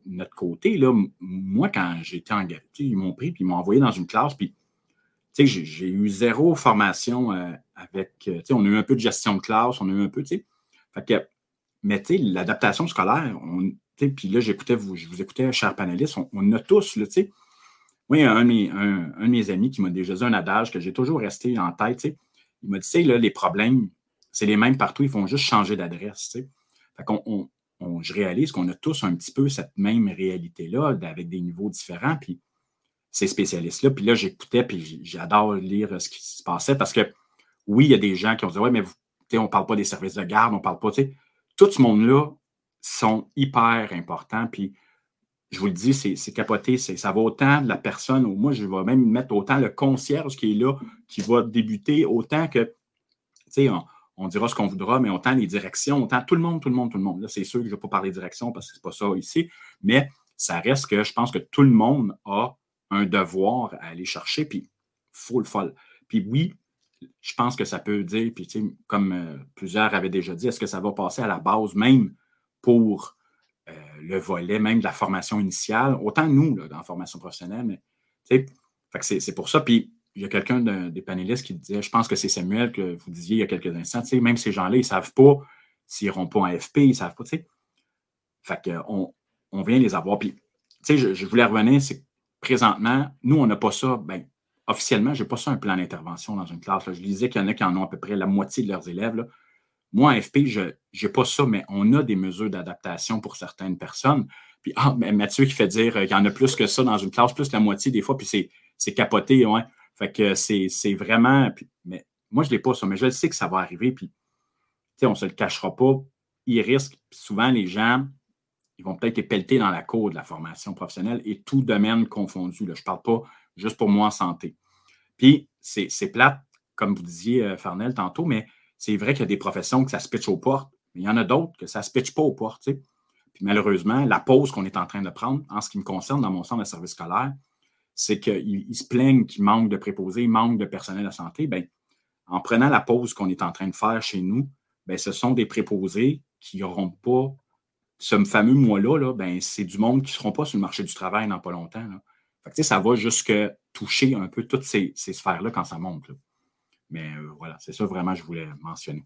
notre, côté, là, moi, quand j'étais en ils m'ont pris, puis ils m'ont envoyé dans une classe, puis tu sais, j'ai eu zéro formation euh, avec, euh, tu sais, on a eu un peu de gestion de classe, on a eu un peu, tu sais, mais tu sais, l'adaptation scolaire, on, puis là, j'écoutais, vous, je vous écoutais, chers panélistes, on, a tous, là, tu sais, oui, un, de mes amis qui m'a déjà dit un adage que j'ai toujours resté en tête. Il m'a dit, tu sais, les problèmes, c'est les mêmes partout, ils font juste changer d'adresse. Qu'on, je réalise qu'on a tous un petit peu cette même réalité-là, avec des niveaux différents. Puis ces spécialistes-là, puis là, j'écoutais, puis j'adore lire ce qui se passait parce que oui, il y a des gens qui ont dit, ouais, mais on ne parle pas des services de garde, on ne parle pas, tout ce monde-là sont hyper importants. Puis je vous le dis, c'est capoté. Ça va autant de la personne, ou moi, je vais même mettre autant le concierge qui est là, qui va débuter, autant que, tu sais, on, dira ce qu'on voudra, mais autant les directions, autant tout le monde, tout le monde, tout le monde. Là, c'est sûr que je ne vais pas parler de direction parce que ce n'est pas ça ici, mais ça reste que je pense que tout le monde a un devoir à aller chercher, puis full folle. Puis oui, je pense que ça peut dire, puis comme euh, plusieurs avaient déjà dit, est-ce que ça va passer à la base même pour euh, le volet même de la formation initiale, autant nous, dans la formation professionnelle, mais c'est pour ça. Puis il y a quelqu'un des panélistes qui disait, je pense que c'est Samuel que vous disiez il y a quelques instants, même ces gens-là, ils ne savent pas s'ils n'iront pas en FP, ils ne savent pas, tu sais. Fait qu'on on vient les avoir. Puis, tu sais, je, voulais revenir, c'est présentement, nous, on n'a pas ça, ben, officiellement, je n'ai pas ça un plan d'intervention dans une classe. Je disais qu'il y en a qui en ont à peu près la moitié de leurs élèves. Là. Moi, en FP, je n'ai pas ça, mais on a des mesures d'adaptation pour certaines personnes. Puis, ah, mais Mathieu qui fait dire qu'il y en a plus que ça dans une classe, plus la moitié des fois, puis c'est capoté, ouais. Fait que c'est vraiment. mais moi, je ne l'ai pas ça, mais je sais que ça va arriver. Puis, on ne se le cachera pas. Ils risquent, souvent, les gens, ils vont peut-être être pelletés dans la cour de la formation professionnelle et tout domaine confondu. Je ne parle pas juste pour moi en santé. Puis, c'est plate, comme vous disiez, euh, Farnel, tantôt, mais c'est vrai qu'il y a des professions que ça se pitch aux portes, mais il y en a d'autres que ça ne se pitche pas aux portes. Puis malheureusement, la pause qu'on est en train de prendre, en ce qui me concerne dans mon centre de service scolaire, c'est qu'ils se plaignent qu'il manque de préposés, il manque de personnel de santé. Bien, en prenant la pause qu'on est en train de faire chez nous, bien, ce sont des préposés qui n'auront pas ce fameux mois-là, là, ben, c'est du monde qui ne seront pas sur le marché du travail dans pas longtemps. Fait ça va jusque toucher un peu toutes ces, sphères-là quand ça monte. Mais euh, voilà, c'est ça vraiment que je voulais mentionner.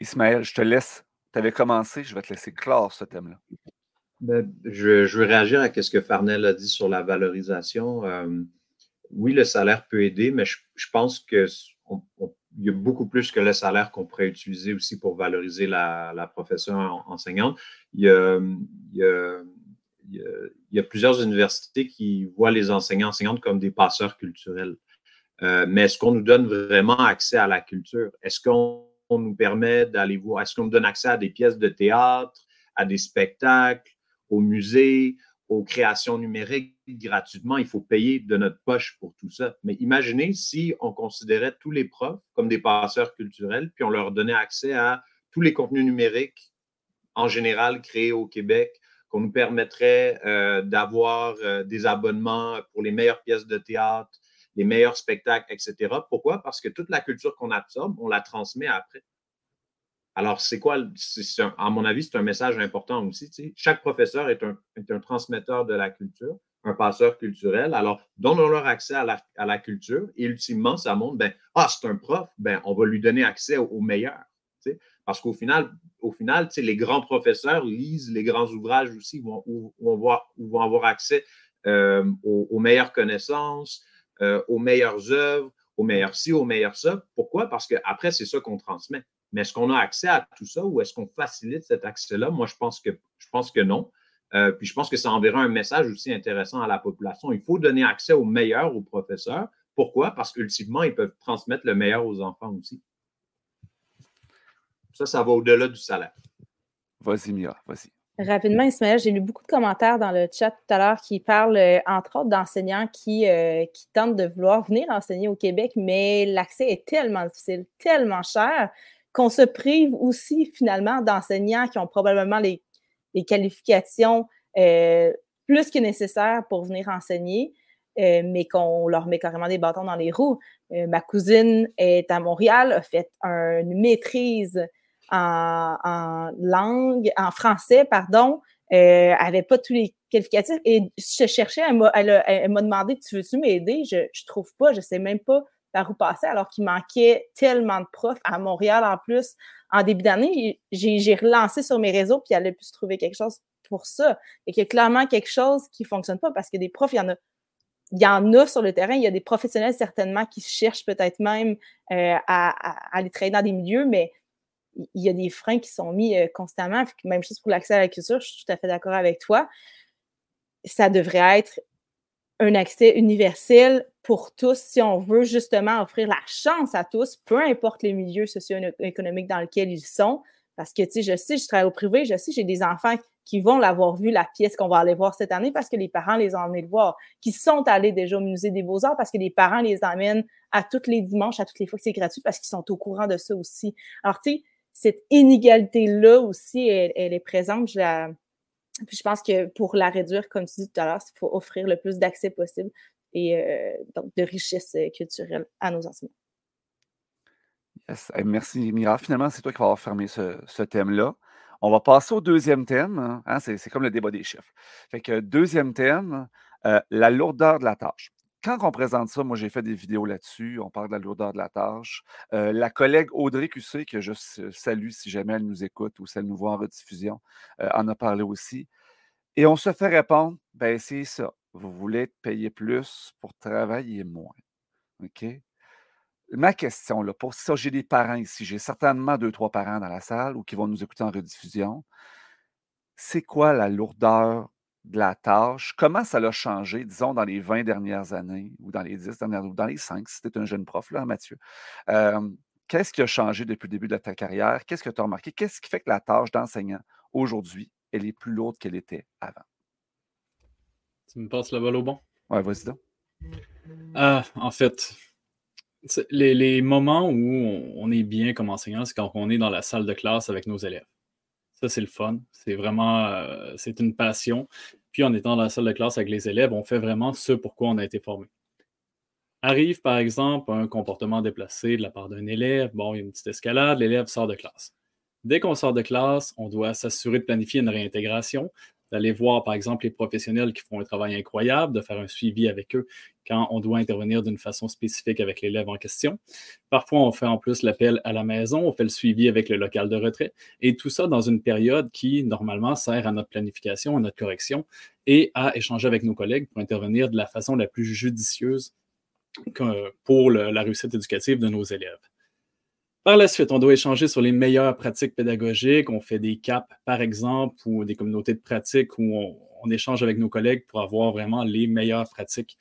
Ismaël, je te laisse. Tu avais commencé, je vais te laisser clore ce thème-là. Ben, je, veux réagir à ce que Farnell a dit sur la valorisation. Euh, oui, le salaire peut aider, mais je, pense qu'il y a beaucoup plus que le salaire qu'on pourrait utiliser aussi pour valoriser la, profession enseignante. Il y, a, il, y a, plusieurs universités qui voient les enseignants enseignantes comme des passeurs culturels. Euh, mais est-ce qu'on nous donne vraiment accès à la culture? Est-ce qu'on nous permet d'aller voir, est-ce qu'on nous donne accès à des pièces de théâtre, à des spectacles, au musée, aux créations numériques gratuitement? Il faut payer de notre poche pour tout ça. Mais imaginez si on considérait tous les profs comme des passeurs culturels, puis on leur donnait accès à tous les contenus numériques en général créés au Québec, qu'on nous permettrait euh, d'avoir euh, des abonnements pour les meilleures pièces de théâtre, les meilleurs spectacles, etc. Pourquoi? Parce que toute la culture qu'on absorbe, on la transmet après. Alors, c'est quoi, à mon avis, c'est un message important aussi. Chaque professeur est un, transmetteur de la culture, un passeur culturel. Alors, donnons-leur accès à la, culture et ultimement, ça montre, ben, ah, c'est un prof, ben, on va lui donner accès au, meilleur. Parce qu'au final, au les grands professeurs lisent les grands ouvrages aussi, où, on, va, vont avoir accès euh, aux, meilleures connaissances, euh, aux meilleures œuvres, aux meilleurs ci, aux meilleurs ça. Pourquoi? Parce qu'après, c'est ça qu'on transmet. Mais est-ce qu'on a accès à tout ça ou est-ce qu'on facilite cet accès-là? Moi, je pense que, je pense que non. Euh, puis je pense que ça enverra un message aussi intéressant à la population. Il faut donner accès au meilleur aux professeurs. Pourquoi? Parce qu'ultimement, ils peuvent transmettre le meilleur aux enfants aussi. Ça, ça va au-delà du salaire. Vas-y, Mia, vas-y. Rapidement, Ismaël, j'ai lu beaucoup de commentaires dans le chat tout à l'heure qui parlent, euh, entre autres, d'enseignants qui, euh, qui tentent de vouloir venir enseigner au Québec, mais l'accès est tellement difficile, tellement cher, qu'on se prive aussi finalement d'enseignants qui ont probablement les, qualifications euh, plus que nécessaires pour venir enseigner, mais qu'on leur met carrément des bâtons dans les roues. ma cousine est à Montréal, a fait une maîtrise en, langue, en français, pardon, euh, avait pas tous les qualificatifs. Et je cherchais, elle m'a demandé Tu veux-tu m'aider? Je ne trouve pas, je sais même pas par où passer, alors qu'il manquait tellement de profs à Montréal en plus. En début d'année, j'ai relancé sur mes réseaux, puis elle a pu trouver quelque chose pour ça. Et qu'il y a clairement quelque chose qui ne fonctionne pas parce que des profs, il y en a il y en a sur le terrain, il y a des professionnels certainement qui cherchent peut-être même euh, à, à, aller travailler dans des milieux, mais il y a des freins qui sont mis euh, constamment. Même chose pour l'accès à la culture, je suis tout à fait d'accord avec toi. Ça devrait être un accès universel pour tous si on veut justement offrir la chance à tous, peu importe les milieux socio-économiques dans lesquels ils sont. Parce que, tu sais, je sais, je travaille au privé, je sais, j'ai des enfants qui vont l'avoir vu, la pièce qu'on va aller voir cette année parce que les parents les ont emmenés le voir, qui sont allés déjà au musée des beaux-arts parce que les parents les emmènent à tous les dimanches, à toutes les fois que c'est gratuit parce qu'ils sont au courant de ça aussi. Alors, tu sais, cette inégalité-là aussi, elle, est présente. Je Puis je pense que pour la réduire, comme tu dis tout à l'heure, il faut offrir le plus d'accès possible et euh, donc de richesse euh, culturelle à nos enseignants. merci, Mira. Finalement, c'est toi qui vas avoir fermé ce, thème-là. On va passer au deuxième thème. Hein, c'est comme le débat des chiffres. Fait que deuxième thème, euh, la lourdeur de la tâche quand on présente ça, moi, j'ai fait des vidéos là-dessus. On parle de la lourdeur de la tâche. La collègue Audrey Cussé, que je salue si jamais elle nous écoute ou si elle nous voit en rediffusion, en a parlé aussi. Et on se fait répondre, ben c'est ça. Vous voulez être payé plus pour travailler moins. OK? Ma question, là, pour ça, j'ai des parents ici, j'ai certainement deux, trois parents dans la salle ou qui vont nous écouter en rediffusion. C'est quoi la lourdeur de la tâche, comment ça l'a changé, disons, dans les 20 dernières années, ou dans les 10 dernières, ou dans les 5, si tu un jeune prof, là, Mathieu? Qu'est-ce qui a changé depuis le début de ta carrière? Qu'est-ce que tu as remarqué? Qu'est-ce qui fait que la tâche d'enseignant, aujourd'hui, elle est plus lourde qu'elle était avant? Tu me passes la balle au bon? Ouais, vas-y donc. Ah, en fait, les, les, moments où on est bien comme enseignant, c'est quand on est dans la salle de classe avec nos élèves. Ça, c'est le fun. C'est vraiment, euh, c'est une passion. Puis en étant dans la salle de classe avec les élèves, on fait vraiment ce pour quoi on a été formé. Arrive, par exemple, un comportement déplacé de la part d'un élève. Bon, il y a une petite escalade, l'élève sort de classe. Dès qu'on sort de classe, on doit s'assurer de planifier une réintégration d'aller voir, par exemple, les professionnels qui font un travail incroyable, de faire un suivi avec eux quand on doit intervenir d'une façon spécifique avec l'élève en question. Parfois, on fait en plus l'appel à la maison, on fait le suivi avec le local de retrait, et tout ça dans une période qui, normalement, sert à notre planification, à notre correction et à échanger avec nos collègues pour intervenir de la façon la plus judicieuse pour la réussite éducative de nos élèves. Par la suite, on doit échanger sur les meilleures pratiques pédagogiques. On fait des CAP, par exemple, ou des communautés de pratiques où on, échange avec nos collègues pour avoir vraiment les meilleures pratiques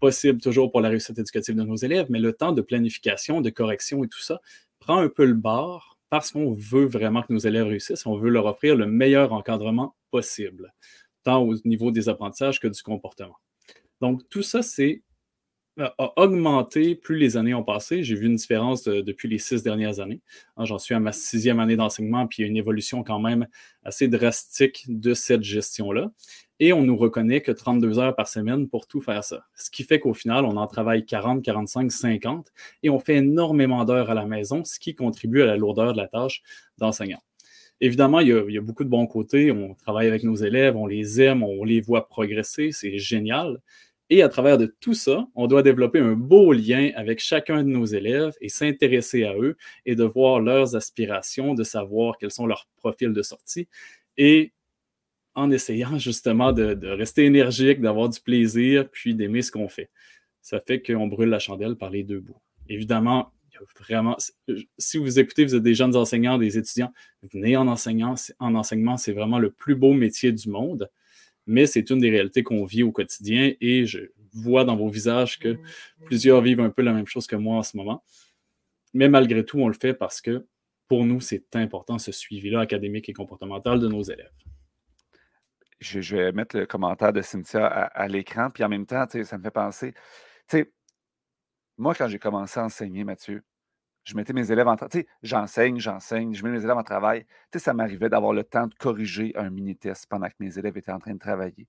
possibles, toujours pour la réussite éducative de nos élèves. Mais le temps de planification, de correction et tout ça prend un peu le bord parce qu'on veut vraiment que nos élèves réussissent. On veut leur offrir le meilleur encadrement possible, tant au niveau des apprentissages que du comportement. Donc, tout ça, c'est a augmenté plus les années ont passé. J'ai vu une différence depuis les six dernières années. Hein, j'en suis à ma sixième année d'enseignement, puis il y a une évolution quand même assez drastique de cette gestion-là. Et on nous reconnaît que 32 heures par semaine pour tout faire ça. Ce qui fait qu'au final, on en travaille 40, 45, 50, et on fait énormément d'heures à la maison, ce qui contribue à la lourdeur de la tâche d'enseignant. Évidemment, il y, a, beaucoup de bons côtés. On travaille avec nos élèves, on les aime, on les voit progresser, c'est génial. Et à travers de tout ça, on doit développer un beau lien avec chacun de nos élèves et s'intéresser à eux et de voir leurs aspirations, de savoir quels sont leurs profils de sortie. Et en essayant (laughs) justement de, rester énergique, d'avoir du plaisir, puis d'aimer ce qu'on fait. Ça fait qu'on brûle la chandelle par les deux bouts. Évidemment, vraiment, si vous écoutez, vous êtes des jeunes enseignants, des étudiants, venez en enseignant, en enseignement, c'est vraiment le plus beau métier du monde. Mais c'est une des réalités qu'on vit au quotidien et je vois dans vos visages que plusieurs vivent un peu la même chose que moi en ce moment. Mais malgré tout, on le fait parce que pour nous, c'est important ce suivi-là académique et comportemental de nos élèves. Je, vais mettre le commentaire de Cynthia à, l'écran, puis en même temps, ça me fait penser. Moi, quand j'ai commencé à enseigner, Mathieu, je mettais mes élèves en travail. J'enseigne, j'enseigne, je mets mes élèves en travail. ça m'arrivait d'avoir le temps de corriger un mini-test pendant que mes élèves étaient en train de travailler.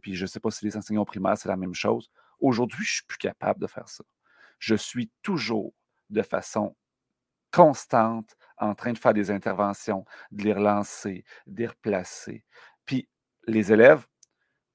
Puis je ne sais pas si les enseignants primaires, c'est la même chose. Aujourd'hui, je ne suis plus capable de faire ça. Je suis toujours de façon constante en train de faire des interventions, de les relancer, de les replacer. Puis les élèves,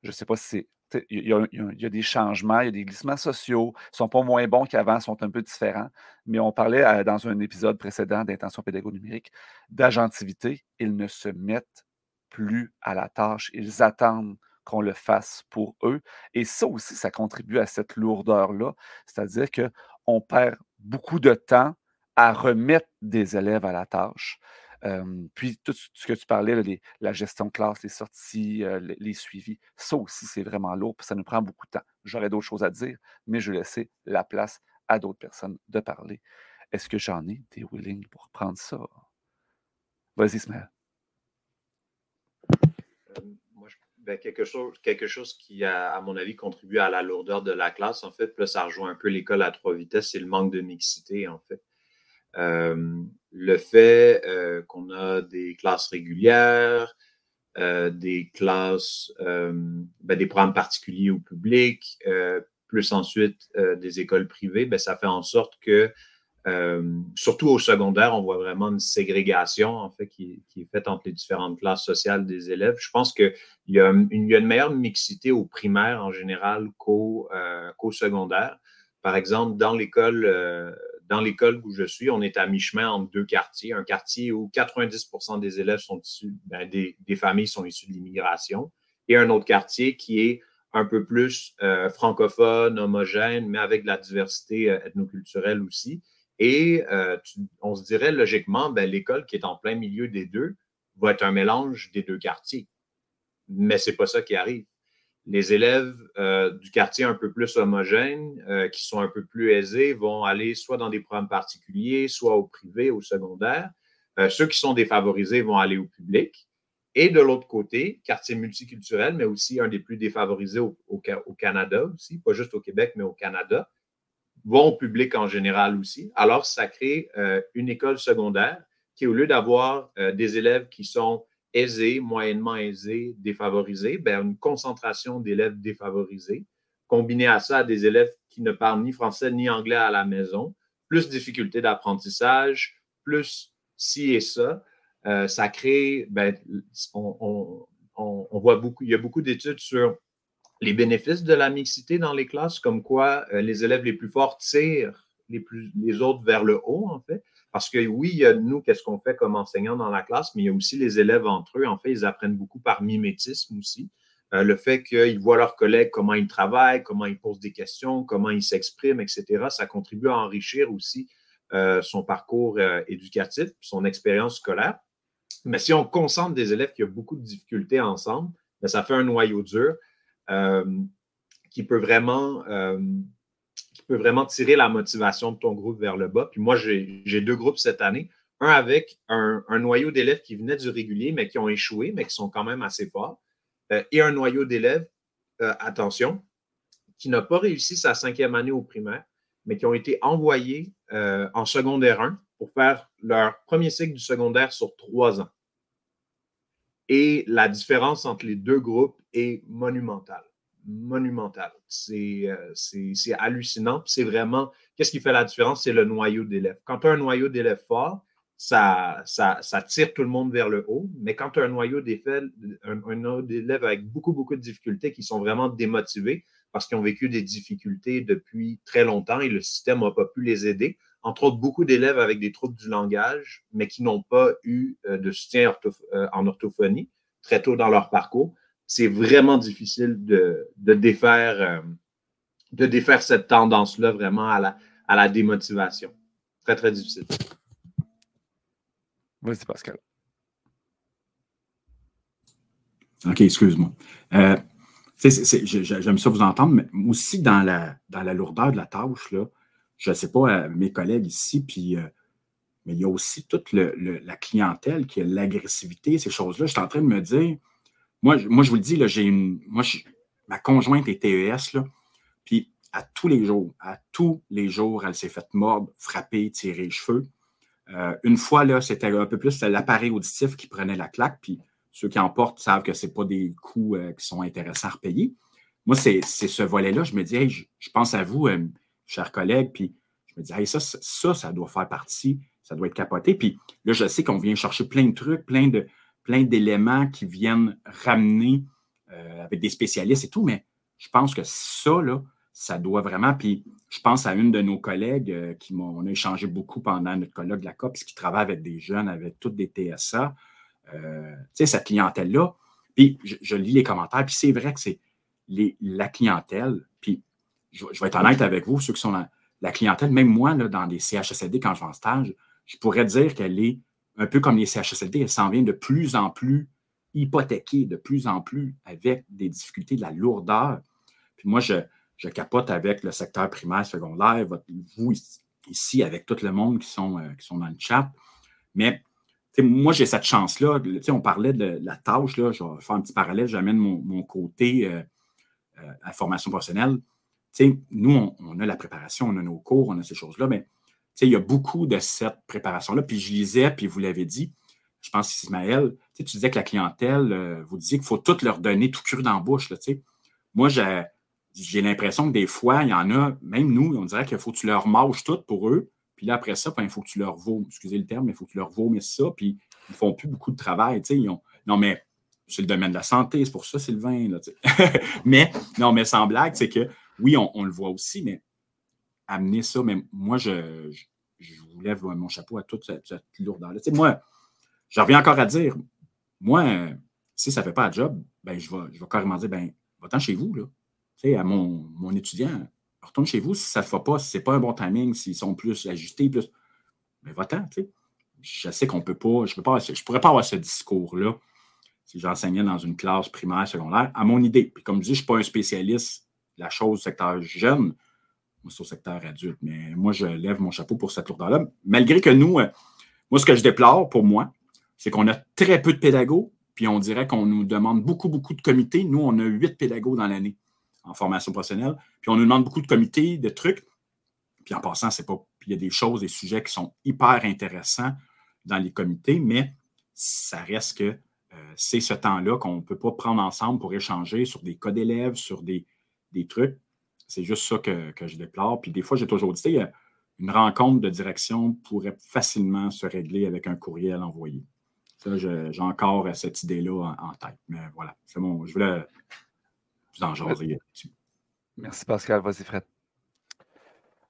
je ne sais pas si c'est il y, a, des changements, il y a des glissements sociaux, ils ne sont pas moins bons qu'avant, ils sont un peu différents. Mais on parlait euh, dans un épisode précédent d'intention pédagogique d'agentivité. Ils ne se mettent plus à la tâche. Ils attendent qu'on le fasse pour eux. Et ça aussi, ça contribue à cette lourdeur-là. C'est-à-dire qu'on perd beaucoup de temps à remettre des élèves à la tâche puis tout ce que tu parlais, la gestion de classe, les sorties, les, suivis, ça aussi, c'est vraiment lourd, puis ça nous prend beaucoup de temps. J'aurais d'autres choses à dire, mais je vais laisser la place à d'autres personnes de parler. Est-ce que j'en ai des willing pour prendre ça? Vas-y, Ismaël. Moi, ben, quelque, chose, qui, à mon avis, contribue à la lourdeur de la classe, en fait, puis là, ça rejoint un peu l'école à trois vitesses, c'est le manque de mixité, en fait. Euh, le fait euh, qu'on a des classes régulières, euh, des classes, ben, des programmes particuliers au public, plus ensuite des écoles privées, ben, ça fait en sorte que, surtout au secondaire, on voit vraiment une ségrégation en fait qui, est faite entre les différentes classes sociales des élèves. Je pense qu'il y, y a une meilleure mixité au primaire en général qu'au secondaire. Par exemple, dans l'école dans l'école où je suis, on est à mi-chemin entre deux quartiers. Un quartier où 90% des élèves sont issus, ben, des, familles sont issues de l'immigration, et un autre quartier qui est un peu plus euh, francophone, homogène, mais avec de la diversité euh, ethnoculturelle aussi. Et euh, on se dirait logiquement, ben, l'école qui est en plein milieu des deux va être un mélange des deux quartiers. Mais c'est pas ça qui arrive les élèves euh, du quartier un peu plus homogène, euh, qui sont un peu plus aisés, vont aller soit dans des programmes particuliers, soit au privé, au secondaire. Euh, ceux qui sont défavorisés vont aller au public. Et de l'autre côté, quartier multiculturel, mais aussi un des plus défavorisés au, Canada aussi, pas juste au Québec, mais au Canada, vont au public en général aussi. Alors, ça crée une école secondaire qui, au lieu d'avoir des élèves qui sont aisés, moyennement aisés, défavorisés, ben, une concentration d'élèves défavorisés, combiné à ça des élèves qui ne parlent ni français ni anglais à la maison, plus difficultés d'apprentissage, plus ci et ça, euh, ça crée, ben, on, voit beaucoup, il y a beaucoup d'études sur les bénéfices de la mixité dans les classes, comme quoi euh, les élèves les plus forts tirent les, plus, les autres vers le haut, en fait. Parce que oui, il y a nous, qu'est-ce qu'on fait comme enseignants dans la classe, mais il y a aussi les élèves entre eux. En fait, ils apprennent beaucoup par mimétisme aussi. Euh, le fait qu'ils voient leurs collègues, comment ils travaillent, comment ils posent des questions, comment ils s'expriment, etc., ça contribue à enrichir aussi euh, son parcours euh, éducatif, son expérience scolaire. Mais si on concentre des élèves qui ont beaucoup de difficultés ensemble, ben, ça fait un noyau dur qui peut vraiment qui peut vraiment tirer la motivation de ton groupe vers le bas. Puis moi, j'ai deux groupes cette année. Un avec un, noyau d'élèves qui venaient du régulier, mais qui ont échoué, mais qui sont quand même assez forts. Euh, et un noyau d'élèves, euh, attention, qui n'a pas réussi sa cinquième année au primaire, mais qui ont été envoyés euh, en secondaire 1 pour faire leur premier cycle du secondaire sur trois ans. Et la différence entre les deux groupes est monumentale monumental. Euh, c'est hallucinant. C'est vraiment, qu'est-ce qui fait la différence? C'est le noyau d'élèves. Quand tu as un noyau d'élèves fort, ça, ça, tire tout le monde vers le haut. Mais quand tu as un noyau d'élèves avec beaucoup, beaucoup de difficultés qui sont vraiment démotivés parce qu'ils ont vécu des difficultés depuis très longtemps et le système n'a pas pu les aider, entre autres beaucoup d'élèves avec des troubles du langage, mais qui n'ont pas eu euh, de soutien euh, en orthophonie très tôt dans leur parcours c'est vraiment difficile de, défaire, euh, de défaire cette tendance-là vraiment à la, à la démotivation. Très, très difficile. Vas-y, Pascal. OK, excuse-moi. Euh, j'aime ça vous entendre, mais aussi dans la, dans la lourdeur de la tâche, là, je ne sais pas, mes collègues ici, puis, mais il y a aussi toute la clientèle qui a l'agressivité, ces choses-là. Je suis en train de me dire, moi, moi je vous le dis, j'ai une. Moi, ma conjointe est TES, là, puis à tous les jours, à tous les jours, elle s'est faite mordre, frapper, tirer les cheveux. Euh, une fois, là, c'était un peu plus l'appareil auditif qui prenait la claque, puis ceux qui en portent savent que ce pas des coûts euh, qui sont intéressants à repayer. Moi, c'est ce volet-là. Je me dis, je, pense à vous, euh, chers collègues, puis je me dis, ça, ça, ça doit faire partie, ça doit être capoté. Puis là, je sais qu'on vient chercher plein de trucs, plein de plein d'éléments qui viennent ramener avec des spécialistes et tout, mais je pense que ça, là, ça doit vraiment. Puis je pense à une de nos collègues euh, qui m'ont échangé beaucoup pendant notre colloque de la COPS, qui travaille avec des jeunes, avec toutes des TSA. Euh, tu sais, cette clientèle-là. Puis je, lis les commentaires, puis c'est vrai que c'est la clientèle. Puis je, vais être honnête avec vous, ceux qui sont la clientèle, même moi, là, dans les CHSLD, quand je vais en stage, je pourrais dire qu'elle est un peu comme les CHSLD, elle s'en vient de plus en plus hypothéquée, de plus en plus avec des difficultés de la lourdeur. Puis moi, je, capote avec le secteur primaire, secondaire, vous ici avec tout le monde qui sont, euh, dans le chat. Mais moi, j'ai cette chance-là. On parlait de la tâche, là, je vais faire un petit parallèle, j'amène mon, côté euh, euh, à formation professionnelle. nous, on, a la préparation, on a nos cours, on a ces choses-là, mais il y a beaucoup de cette préparation-là. Puis je lisais, puis vous l'avez dit, je pense, Ismaël, tu disais que la clientèle, vous disiez qu'il faut tout leur donner tout cru dans la bouche. Moi, j'ai l'impression que des fois, il y en a, même nous, on dirait qu'il faut que tu leur manges tout pour eux. Puis là, après ça, il faut que tu leur vaux, excusez le terme, mais il faut que tu leur vomisses ça. Puis ils ne font plus beaucoup de travail. Ils ont, non, mais c'est le domaine de la santé, c'est pour ça, Sylvain. (laughs) Mais non, mais sans blague, c'est que oui, on, le voit aussi, mais amener ça, mais moi, je, je, vous lève mon chapeau à toute cette, lourdeur-là. Moi, je reviens encore à dire, moi, si ça ne fait pas un job, ben, je, vais, je vais carrément dire, ben, va-t'en chez vous. Là à mon, mon, étudiant, retourne chez vous si ça ne se fait pas, si ce n'est pas un bon timing, s'ils sont plus ajustés, plus. Mais va-t'en, tu sais. Je sais qu'on ne peut pas, je ne pourrais pas avoir ce discours-là si j'enseignais dans une classe primaire, secondaire, à mon idée. Puis comme je dis, je ne suis pas un spécialiste de la chose secteur jeune, c'est au secteur adulte. Mais moi, je lève mon chapeau pour cette lourdeur-là. Malgré que nous, euh, moi, ce que je déplore pour moi, c'est qu'on a très peu de pédagogues, puis on dirait qu'on nous demande beaucoup, beaucoup de comités. Nous, on a huit pédagogues dans l'année en formation professionnelle. Puis on nous demande beaucoup de comités, de trucs. Puis en passant, c'est pas. Il y a des choses, des sujets qui sont hyper intéressants dans les comités, mais ça reste que euh, c'est ce temps-là qu'on ne peut pas prendre ensemble pour échanger sur des cas d'élèves, sur des, trucs. C'est juste ça que, je déplore. Puis des fois, j'ai toujours dit, une rencontre de direction pourrait facilement se régler avec un courriel envoyé. Ça, j'ai encore cette idée-là en, tête. Mais voilà, c'est bon. Je voulais Merci Pascal. Vas-y, Fred.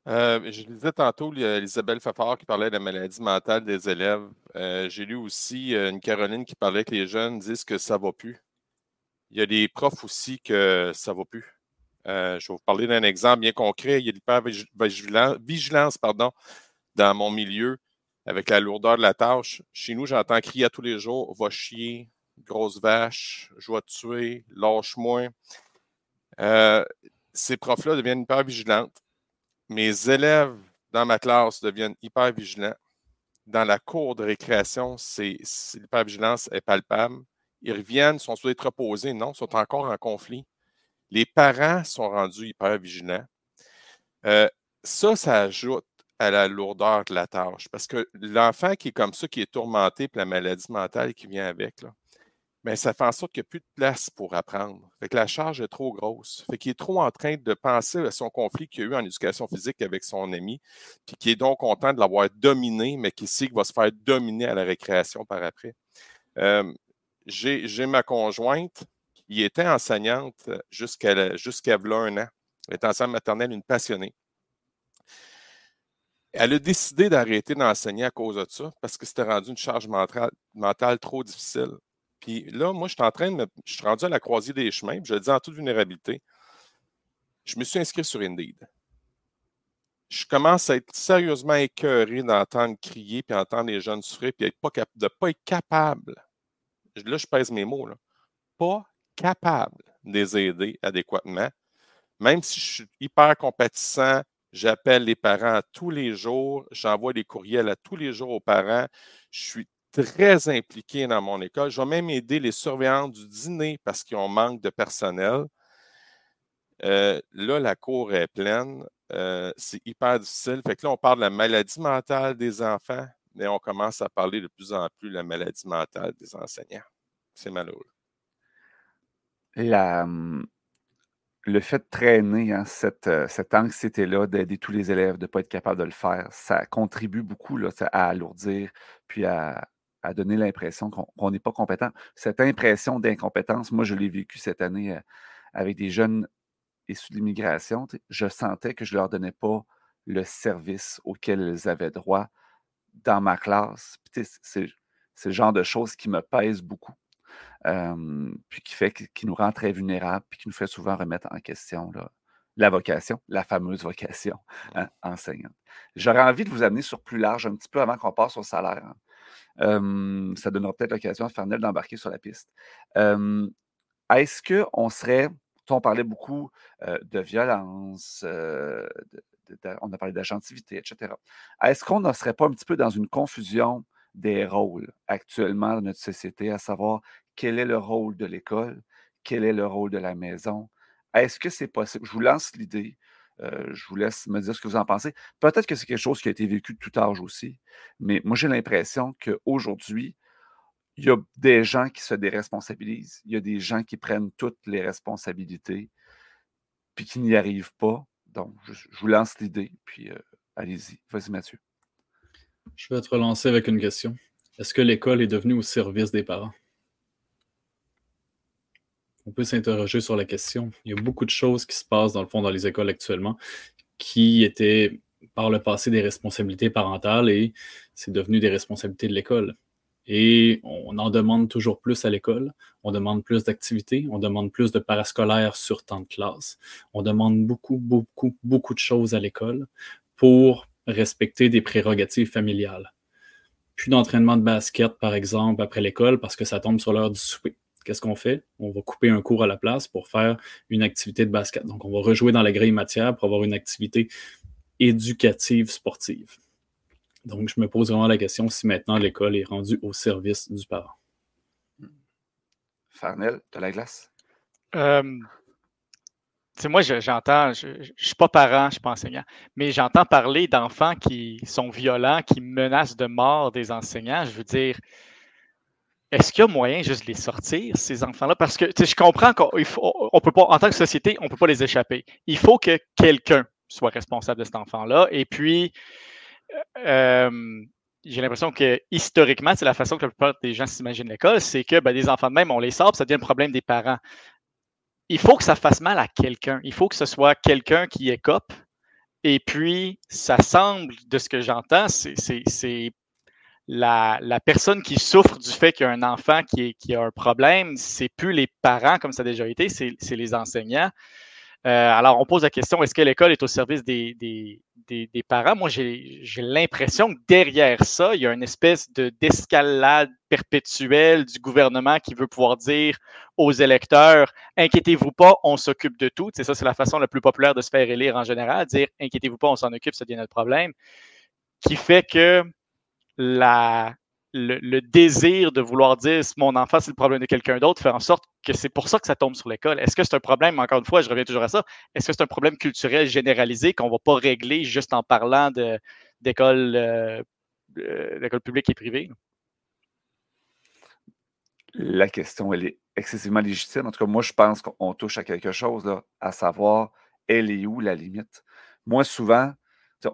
Euh, je lisais tantôt Isabelle Fafard qui parlait de la maladie mentale des élèves. Euh, j'ai lu aussi euh, une Caroline qui parlait que les jeunes disent que ça ne va plus. Il y a des profs aussi que ça ne va plus. Je vais vous parler d'un exemple bien concret. Il y a l'hypervigilance dans mon milieu avec la lourdeur de la tâche. Chez nous, j'entends crier à tous les jours Va chier, grosse vache, je vais te tuer, lâche-moi. Euh, ces profs-là deviennent hyper vigilantes. Mes élèves dans ma classe deviennent hyper vigilants. Dans la cour de récréation, l'hypervigilance est palpable. Ils reviennent, sont supposés être reposés. Non, sont encore en conflit. Les parents sont rendus hyper vigilants. Euh, ça, ça ajoute à la lourdeur de la tâche. Parce que l'enfant qui est comme ça, qui est tourmenté par la maladie mentale qui vient avec, mais ça fait en sorte qu'il n'y a plus de place pour apprendre. Fait que la charge est trop grosse. Fait qu'il est trop en train de penser à son conflit qu'il a eu en éducation physique avec son ami, puis qui est donc content de l'avoir dominé, mais qui sait qu'il va se faire dominer à la récréation par après. Euh, j'ai ma conjointe qui était enseignante jusqu'à jusqu'à un an. Elle était enseignante maternelle, une passionnée. Elle a décidé d'arrêter d'enseigner à cause de ça parce que c'était rendu une charge mentale trop difficile. Puis là, moi, je suis en train de Je suis rendu à la croisée des chemins, puis je le dis en toute vulnérabilité. Je me suis inscrit sur Indeed. Je commence à être sérieusement écœuré d'entendre crier, puis entendre les jeunes souffrir, puis de ne pas être capable. Là, je pèse mes mots, là. pas capable de les aider adéquatement. Même si je suis hyper compatissant, j'appelle les parents tous les jours, j'envoie des courriels à tous les jours aux parents, je suis très impliqué dans mon école. Je vais même aider les surveillants du dîner parce qu'ils ont manque de personnel. Euh, là, la cour est pleine. Euh, c'est hyper difficile. Fait que là, on parle de la maladie mentale des enfants, mais on commence à parler de plus en plus de la maladie mentale des enseignants. C'est malheureux. Hum, le fait de traîner hein, cette, anxiété-là, d'aider tous les élèves, de ne pas être capable de le faire, ça contribue beaucoup à alourdir, puis à, donner l'impression qu'on n'est pas compétent. Cette impression d'incompétence, moi, je l'ai vécu cette année avec des jeunes issus de l'immigration. Je sentais que je ne leur donnais pas le service auquel ils avaient droit dans ma classe. C'est le genre de choses qui me pèsent beaucoup. Puis qui fait qui nous rend très vulnérables, puis qui nous fait souvent remettre en question la vocation, la fameuse vocation hein, enseignante. J'aurais envie de vous amener sur plus large un petit peu avant qu'on passe au salaire. Hein ça donnera peut-être l'occasion à Fernel d'embarquer sur la piste. Est-ce qu'on serait, on parlait beaucoup de violence, on a parlé d'agentivité, etc. Est-ce qu'on ne serait pas un petit peu dans une confusion des rôles actuellement dans notre société, à savoir quel est le rôle de l'école, quel est le rôle de la maison? Est-ce que c'est possible? Je vous lance l'idée. Euh, je vous laisse me dire ce que vous en pensez. Peut-être que c'est quelque chose qui a été vécu de tout âge aussi, mais moi, j'ai l'impression qu'aujourd'hui, il y a des gens qui se déresponsabilisent, il y a des gens qui prennent toutes les responsabilités, puis qui n'y arrivent pas. Donc, je, vous lance l'idée, puis euh, allez-y. Vas-y, Mathieu. Je vais te relancer avec une question. Est-ce que l'école est devenue au service des parents? On peut s'interroger sur la question. Il y a beaucoup de choses qui se passent dans le fond dans les écoles actuellement qui étaient par le passé des responsabilités parentales et c'est devenu des responsabilités de l'école. Et on en demande toujours plus à l'école. On demande plus d'activités. On demande plus de parascolaires sur temps de classe. On demande beaucoup, beaucoup, beaucoup de choses à l'école pour respecter des prérogatives familiales. Plus d'entraînement de basket, par exemple, après l'école parce que ça tombe sur l'heure du souper qu'est-ce qu'on fait? On va couper un cours à la place pour faire une activité de basket. Donc, on va rejouer dans la grille matière pour avoir une activité éducative sportive. Donc, je me pose vraiment la question si maintenant l'école est rendue au service du parent. Farnel, de la glace? Euh, moi, j'entends, je ne suis pas parent, je ne suis pas enseignant, mais j'entends parler d'enfants qui sont violents, qui menacent de mort des enseignants. Je veux dire, est-ce qu'il y a moyen juste de les sortir, ces enfants-là? Parce que je comprends qu'on on peut pas, en tant que société, on ne peut pas les échapper. Il faut que quelqu'un soit responsable de cet enfant-là. Et puis, euh, j'ai l'impression que historiquement, c'est la façon que la plupart des gens s'imaginent l'école, c'est que ben, des enfants de même, on les sort, ça devient un problème des parents. Il faut que ça fasse mal à quelqu'un. Il faut que ce soit quelqu'un qui écope. Et puis, ça semble, de ce que j'entends, c'est la, personne qui souffre du fait qu'il y a un enfant qui, a un problème, c'est plus les parents comme ça a déjà été, c'est les enseignants. Euh, alors, on pose la question, est-ce que l'école est au service des, parents? Moi, j'ai l'impression que derrière ça, il y a une espèce d'escalade perpétuelle du gouvernement qui veut pouvoir dire aux électeurs, inquiétez-vous pas, on s'occupe de tout. C'est ça, c'est la façon la plus populaire de se faire élire en général, dire, inquiétez-vous pas, on s'en occupe, ça devient notre problème, qui fait que le, désir de vouloir dire mon enfant, c'est le problème de quelqu'un d'autre, fait en sorte que c'est pour ça que ça tombe sur l'école. Est-ce que c'est un problème, encore une fois, je reviens toujours à ça, est-ce que c'est un problème culturel généralisé qu'on ne va pas régler juste en parlant d'école euh, publique et privée? La question, elle est excessivement légitime. En tout cas, moi, je pense qu'on touche à quelque chose, là, à savoir, elle est où la limite? Moi, souvent,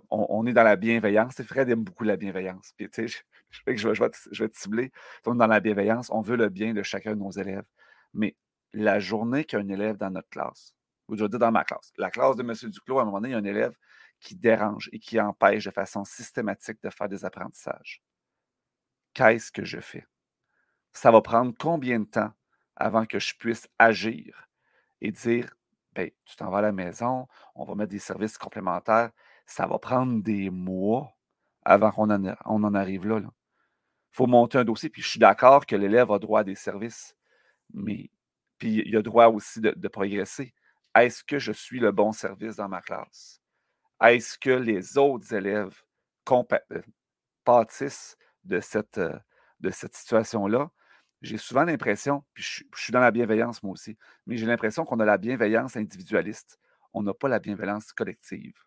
on, est dans la bienveillance. Fred aime beaucoup la bienveillance. Puis, je, (laughs) je, vais, te, cibler. On est dans la bienveillance. On veut le bien de chacun de nos élèves. Mais la journée qu'il y a un élève dans notre classe, ou je dire dans ma classe, la classe de M. Duclos, à un moment donné, il y a un élève qui dérange et qui empêche de façon systématique de faire des apprentissages. Qu'est-ce que je fais? Ça va prendre combien de temps avant que je puisse agir et dire, ben, tu t'en vas à la maison, on va mettre des services complémentaires ça va prendre des mois avant qu'on en, arrive là. Il faut monter un dossier. Puis je suis d'accord que l'élève a droit à des services, mais puis il a droit aussi de, progresser. Est-ce que je suis le bon service dans ma classe? Est-ce que les autres élèves euh, pâtissent de cette, euh, de cette situation-là? J'ai souvent l'impression, puis je suis dans la bienveillance moi aussi, mais j'ai l'impression qu'on a la bienveillance individualiste. On n'a pas la bienveillance collective.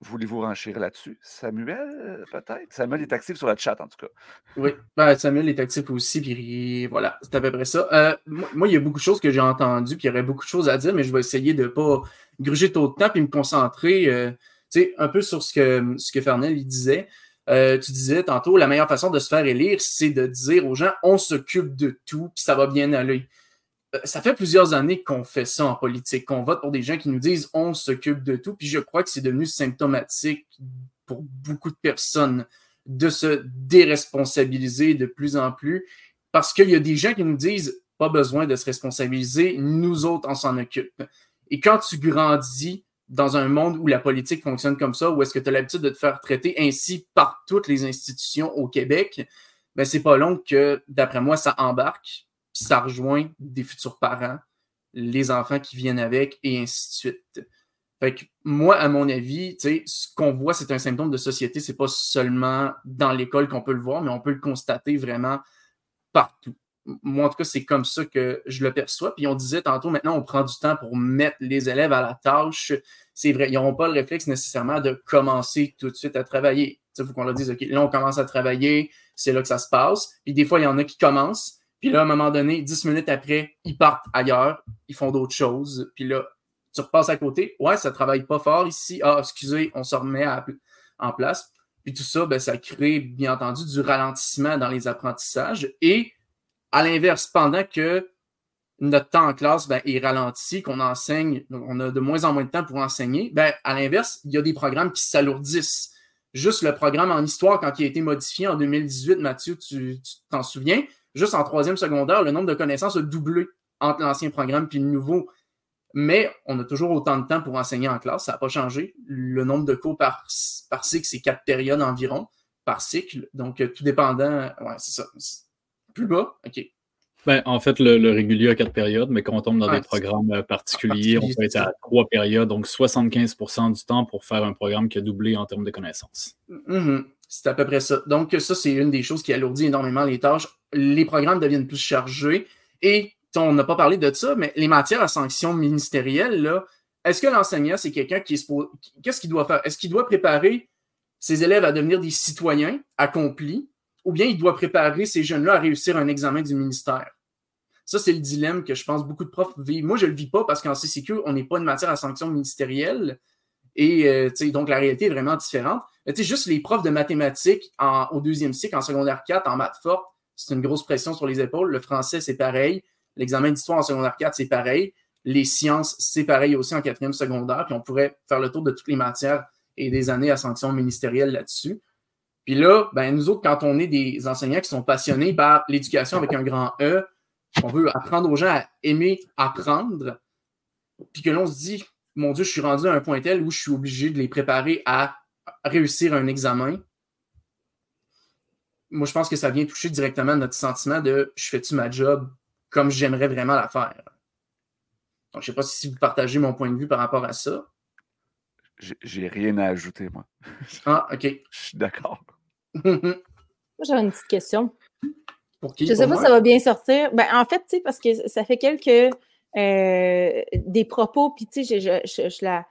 Voulez-vous renchérir là-dessus? Samuel, peut-être? Samuel est actif sur le chat, en tout cas. Oui, ben, Samuel est actif aussi, puis voilà, c'est à peu près ça. Euh, moi, il y a beaucoup de choses que j'ai entendues, puis il y aurait beaucoup de choses à dire, mais je vais essayer de ne pas gruger trop de temps, puis me concentrer euh, un peu sur ce que, ce que Fernel disait. Euh, tu disais tantôt, la meilleure façon de se faire élire, c'est de dire aux gens, on s'occupe de tout, puis ça va bien aller. Euh, ça fait plusieurs années qu'on fait ça en politique, qu'on vote pour des gens qui nous disent on s'occupe de tout. Puis je crois que c'est devenu symptomatique pour beaucoup de personnes de se déresponsabiliser de plus en plus parce qu'il y a des gens qui nous disent pas besoin de se responsabiliser, nous autres, on s'en occupe. Et quand tu grandis dans un monde où la politique fonctionne comme ça, où est-ce que tu as l'habitude de te faire traiter ainsi par toutes les institutions au Québec, ben c'est pas long que, d'après moi, ça embarque ça rejoint des futurs parents, les enfants qui viennent avec, et ainsi de suite. Fait moi, à mon avis, ce qu'on voit, c'est un symptôme de société. C'est pas seulement dans l'école qu'on peut le voir, mais on peut le constater vraiment partout. Moi, en tout cas, c'est comme ça que je le perçois. Puis on disait tantôt, maintenant, on prend du temps pour mettre les élèves à la tâche. C'est vrai, ils n'auront pas le réflexe nécessairement de commencer tout de suite à travailler. Il faut qu'on leur dise, OK, là, on commence à travailler, c'est là que ça se passe. Puis des fois, il y en a qui commencent, puis là, à un moment donné, dix minutes après, ils partent ailleurs, ils font d'autres choses. Puis là, tu repasses à côté. Ouais, ça travaille pas fort ici. Ah, excusez, on se remet en place. Puis tout ça, ben, ça crée, bien entendu, du ralentissement dans les apprentissages. Et à l'inverse, pendant que notre temps en classe ben, est ralenti, qu'on enseigne, on a de moins en moins de temps pour enseigner, ben, à l'inverse, il y a des programmes qui s'alourdissent. Juste le programme en histoire, quand il a été modifié en 2018, Mathieu, tu t'en souviens, juste en troisième secondaire, le nombre de connaissances a doublé entre l'ancien programme et le nouveau. Mais on a toujours autant de temps pour enseigner en classe, ça n'a pas changé. Le nombre de cours par, par cycle, c'est quatre périodes environ par cycle. Donc, tout dépendant, ouais, c'est ça. Plus bas, OK. Ben, en fait, le, régulier a quatre périodes, mais quand on tombe dans des programmes euh, particuliers, on peut être à trois périodes, donc 75% du temps pour faire un programme qui a doublé en termes de connaissances. Mm-hmm. C'est à peu près ça. Donc, ça, c'est une des choses qui alourdit énormément les tâches. Les programmes deviennent plus chargés. Et on n'a pas parlé de ça, mais les matières à sanctions ministérielles, là, est-ce que l'enseignant, c'est quelqu'un qui est Qu'est-ce qu'il doit faire? Est-ce qu'il doit préparer ses élèves à devenir des citoyens accomplis ou bien il doit préparer ces jeunes-là à réussir un examen du ministère? Ça, c'est le dilemme que je pense beaucoup de profs vivent. Moi, je ne le vis pas parce qu'en CCQ, on n'est pas une matière à sanctions ministérielles. Et euh, donc, la réalité est vraiment différente. sais, juste les profs de mathématiques au deuxième cycle, en secondaire 4, en maths forte, c'est une grosse pression sur les épaules. Le français, c'est pareil. L'examen d'histoire en secondaire 4, c'est pareil. Les sciences, c'est pareil aussi en quatrième secondaire. Puis on pourrait faire le tour de toutes les matières et des années à sanctions ministérielles là-dessus. Puis là, ben, nous autres, quand on est des enseignants qui sont passionnés par l'éducation avec un grand E, on veut apprendre aux gens à aimer apprendre, puis que l'on se dit, mon Dieu, je suis rendu à un point tel où je suis obligé de les préparer à réussir un examen. Moi, je pense que ça vient toucher directement notre sentiment de je fais-tu ma job comme j'aimerais vraiment la faire. Donc, je ne sais pas si vous partagez mon point de vue par rapport à ça. J'ai rien à ajouter, moi. Ah, OK. (laughs) Je suis d'accord. (laughs) moi, j'avais une petite question. Pour qui? Je ne sais pas si ça va bien sortir. Ben, en fait, tu sais, parce que ça fait quelques euh, des propos, puis tu sais, je, la,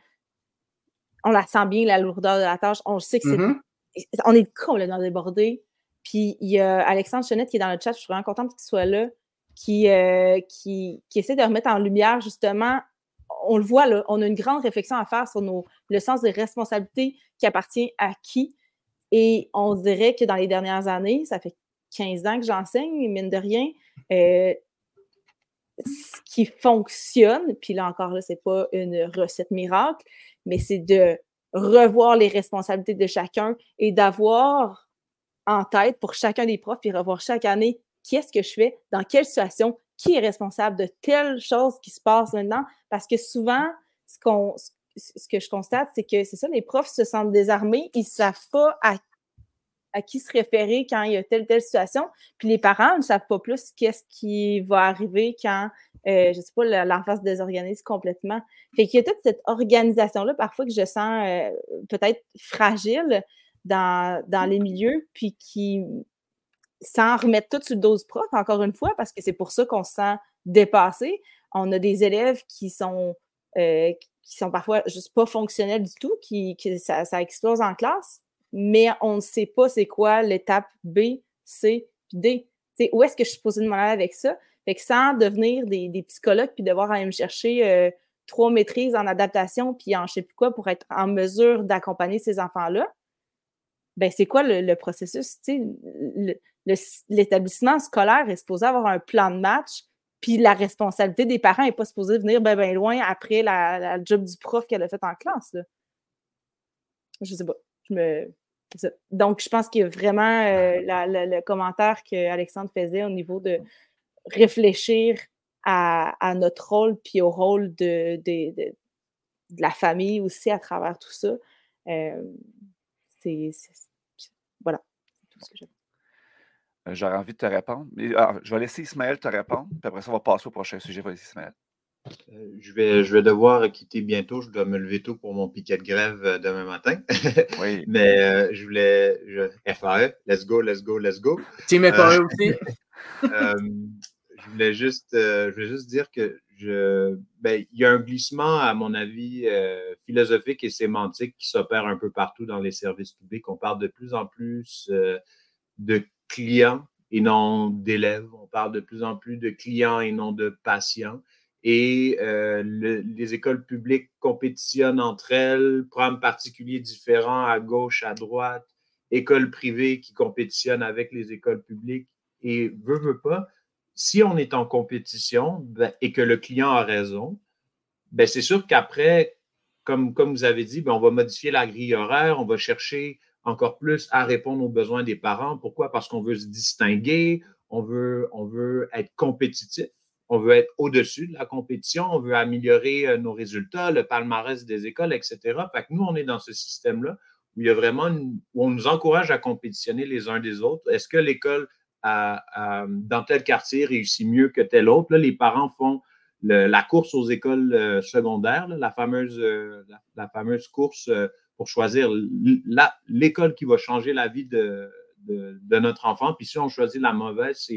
on la sent bien, la lourdeur de la tâche. On sait que c'est. Mm-hmm. On est complètement débordé. Puis il y a Alexandre Chenette qui est dans le chat, je suis vraiment contente qu'il soit là, qui, euh, qui, qui, essaie de remettre en lumière justement, on le voit là, on a une grande réflexion à faire sur nos, le sens des responsabilités qui appartient à qui. Et on dirait que dans les dernières années, ça fait 15 ans que j'enseigne, mine de rien, euh, ce qui fonctionne, puis là encore, là, c'est pas une recette miracle, mais c'est de revoir les responsabilités de chacun et d'avoir en tête pour chacun des profs, puis revoir chaque année qu'est-ce que je fais, dans quelle situation, qui est responsable de telle chose qui se passe maintenant, parce que souvent, ce, ce que je constate, c'est que c'est ça, les profs se sentent désarmés, ils ne savent pas à, à qui se référer quand il y a telle telle situation. Puis les parents ne savent pas plus qu'est-ce qui va arriver quand, euh, je sais pas, l'enfant se désorganise complètement. Fait qu'il y a toute cette organisation-là, parfois, que je sens euh, peut-être fragile dans, dans les milieux, puis qui, sans remettre tout sur le dos prof, encore une fois, parce que c'est pour ça qu'on se sent dépassé. On a des élèves qui sont, euh, qui sont parfois juste pas fonctionnels du tout, qui, ça, ça, explose en classe, mais on ne sait pas c'est quoi l'étape B, C, D. où est-ce que je suis posée de aller avec ça? Fait que sans devenir des, des psychologues puis devoir aller me chercher euh, trois maîtrises en adaptation puis en je sais plus quoi pour être en mesure d'accompagner ces enfants-là, ben c'est quoi le, le processus? L'établissement scolaire est supposé avoir un plan de match, puis la responsabilité des parents n'est pas supposée venir bien ben loin après la, job du prof qu'elle a fait en classe. Là. Je sais pas. Je me... Donc, je pense qu'il y a vraiment euh, (laughs) le commentaire que Alexandre faisait au niveau de réfléchir à, notre rôle puis au rôle de, de, la famille aussi à travers tout ça. Euh, c'est, voilà, tout ce que j'ai. Euh, j'aurais envie de te répondre. Mais, alors, je vais laisser Ismaël te répondre, puis après ça, on va passer au prochain sujet. Vas-y, Ismaël. Euh, je, vais, je vais devoir quitter bientôt. Je dois me lever tôt pour mon piquet de grève euh, demain matin. (laughs) oui. Mais je voulais. Je, FAE, let's go, let's go, let's go. Team FAE aussi. (laughs) je, voulais juste, je voulais juste dire que ben, il y a un glissement, à mon avis, philosophique et sémantique qui s'opère un peu partout dans les services publics. On parle de plus en plus de clients et non d'élèves. On parle de plus en plus de clients et non de patients. Et euh, les écoles publiques compétitionnent entre elles, programmes particuliers différents à gauche, à droite, écoles privées qui compétitionnent avec les écoles publiques. Et veut, veut pas, si on est en compétition ben, et que le client a raison, ben, c'est sûr qu'après, comme, vous avez dit, ben, on va modifier la grille horaire, on va chercher encore plus à répondre aux besoins des parents. Pourquoi? Parce qu'on veut se distinguer, on veut, être compétitif, on veut être au-dessus de la compétition, on veut améliorer euh, nos résultats, le palmarès des écoles, etc. Que nous, on est dans ce système-là où il y a vraiment, où on nous encourage à compétitionner les uns des autres. Est-ce que l'école dans tel quartier réussit mieux que tel autre? Là, les parents font la course aux écoles euh, secondaires, la, fameuse, euh, la, fameuse course pour choisir l'école qui va changer la vie de, de, notre enfant. Puis si on choisit la mauvaise,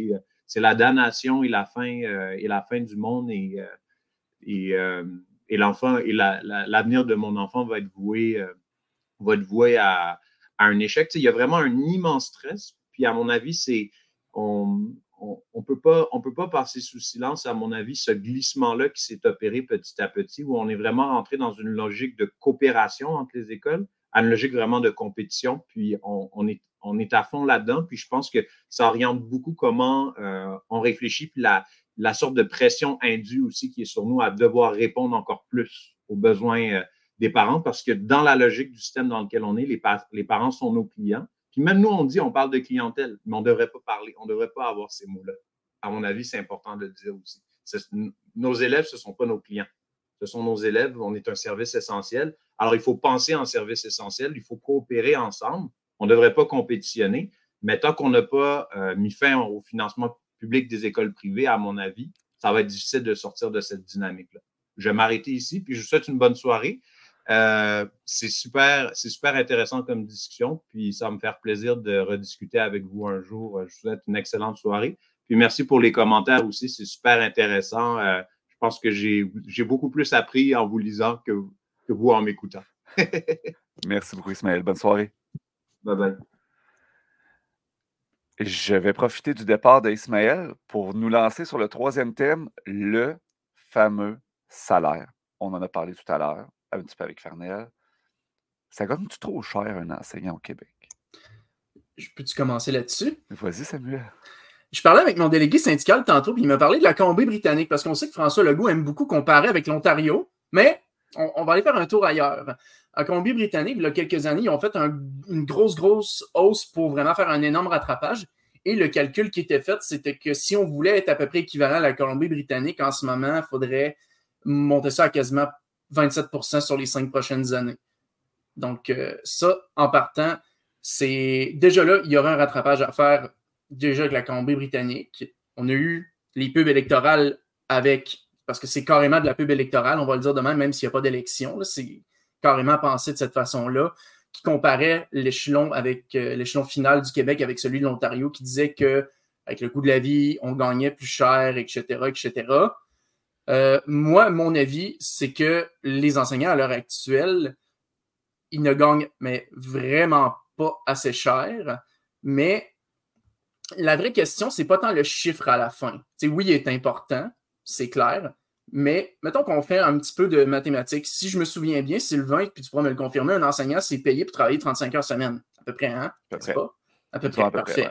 c'est la damnation et la fin, euh, et la fin du monde et, euh, et, euh, et l'enfant et l'avenir de mon enfant va être voué, va être voué à, à un échec. il y a vraiment un immense stress. Puis à mon avis, c'est on, ne peut, pas, passer sous silence, à mon avis, ce glissement-là qui s'est opéré petit à petit, où on est vraiment rentré dans une logique de coopération entre les écoles, à une logique vraiment de compétition, puis on, est, à fond là-dedans, puis je pense que ça oriente beaucoup comment euh, on réfléchit, puis la, sorte de pression indue aussi qui est sur nous à devoir répondre encore plus aux besoins euh, des parents, parce que dans la logique du système dans lequel on est, les parents sont nos clients, même nous, on dit, on parle de clientèle, mais on ne devrait pas parler, on ne devrait pas avoir ces mots-là. À mon avis, c'est important de le dire aussi. Nos élèves, ce ne sont pas nos clients. Ce sont nos élèves, on est un service essentiel. Alors, il faut penser en service essentiel, il faut coopérer ensemble. On ne devrait pas compétitionner, mais tant qu'on n'a pas euh, mis fin au financement public des écoles privées, à mon avis, ça va être difficile de sortir de cette dynamique-là. Je vais m'arrêter ici, puis je vous souhaite une bonne soirée. Euh, c'est super, c'est super intéressant comme discussion, puis ça va me faire plaisir de rediscuter avec vous un jour. Je vous souhaite une excellente soirée. Puis merci pour les commentaires aussi, c'est super intéressant. Euh, je pense que j'ai, j'ai beaucoup plus appris en vous lisant que, que vous en m'écoutant. (laughs) merci beaucoup, Ismaël. Bonne soirée. Bye bye. Je vais profiter du départ d'Ismaël pour nous lancer sur le troisième thème, le fameux salaire. On en a parlé tout à l'heure un petit peu avec Fernel. Ça gagne-tu trop cher un enseignant au Québec? Je peux-tu commencer là-dessus? Vas-y, Samuel. Je parlais avec mon délégué syndical tantôt, puis il m'a parlé de la Colombie-Britannique, parce qu'on sait que François Legault aime beaucoup comparer avec l'Ontario, mais on, va aller faire un tour ailleurs. À Colombie-Britannique, il y a quelques années, ils ont fait une grosse, grosse hausse pour vraiment faire un énorme rattrapage. Et le calcul qui était fait, c'était que si on voulait être à peu près équivalent à la Colombie-Britannique en ce moment, il faudrait monter ça à quasiment 27% sur les cinq prochaines années. Donc, euh, ça, en partant, c'est déjà là, il y aura un rattrapage à faire déjà avec la Colombie-Britannique. On a eu les pubs électorales avec, parce que c'est carrément de la pub électorale, on va le dire demain, même s'il n'y a pas d'élection, c'est carrément pensé de cette façon-là, qui comparait l'échelon avec euh, l'échelon final du Québec avec celui de l'Ontario, qui disait que avec le coût de la vie, on gagnait plus cher, etc., etc. Euh, moi, mon avis, c'est que les enseignants à l'heure actuelle, ils ne gagnent mais vraiment pas assez cher. Mais la vraie question, c'est pas tant le chiffre à la fin. oui, il est important, c'est clair. Mais mettons qu'on fait un petit peu de mathématiques. Si je me souviens bien, Sylvain, puis tu pourras me le confirmer, un enseignant, c'est payé pour travailler 35 heures semaine. À peu près, hein? À peu près. Pas? À peu près, parfait.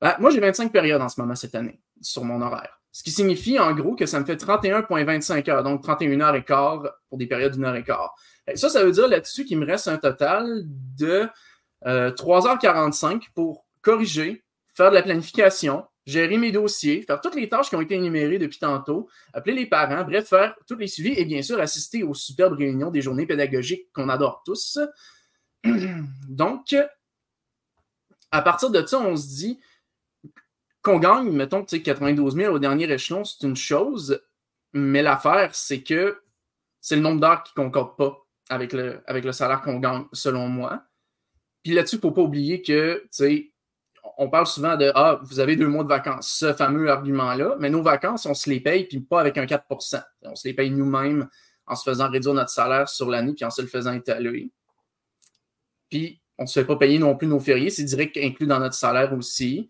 Ben, moi, j'ai 25 périodes en ce moment cette année sur mon horaire. Ce qui signifie en gros que ça me fait 31,25 heures, donc 31 heures et quart pour des périodes d'une heure et quart. ça, ça veut dire là-dessus qu'il me reste un total de 3h45 euh, pour corriger, faire de la planification, gérer mes dossiers, faire toutes les tâches qui ont été énumérées depuis tantôt, appeler les parents, bref, faire tous les suivis et bien sûr assister aux superbes réunions des journées pédagogiques qu'on adore tous. (clears throat) Donc, à partir de ça, on se dit, qu'on gagne, mettons, 92 000 au dernier échelon, c'est une chose, mais l'affaire, c'est que c'est le nombre d'heures qui ne concorde pas avec le, avec le salaire qu'on gagne, selon moi. Puis là-dessus, il ne faut pas oublier que, tu sais, on parle souvent de Ah, vous avez deux mois de vacances, ce fameux argument-là, mais nos vacances, on se les paye, puis pas avec un 4 On se les paye nous-mêmes en se faisant réduire notre salaire sur l'année, puis en se le faisant étaler. Puis, on ne se fait pas payer non plus nos fériés, c'est direct inclus dans notre salaire aussi.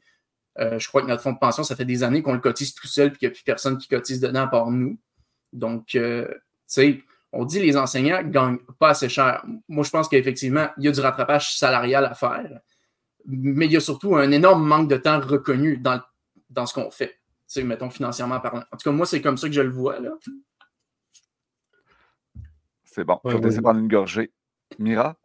Euh, je crois que notre fonds de pension, ça fait des années qu'on le cotise tout seul puis qu'il n'y a plus personne qui cotise dedans à part nous. Donc, euh, tu sais, on dit les enseignants ne gagnent pas assez cher. Moi, je pense qu'effectivement, il y a du rattrapage salarial à faire, mais il y a surtout un énorme manque de temps reconnu dans, dans ce qu'on fait, tu sais, mettons financièrement parlant. En tout cas, moi, c'est comme ça que je le vois. là. C'est bon. je vais prendre une gorgée. Mira?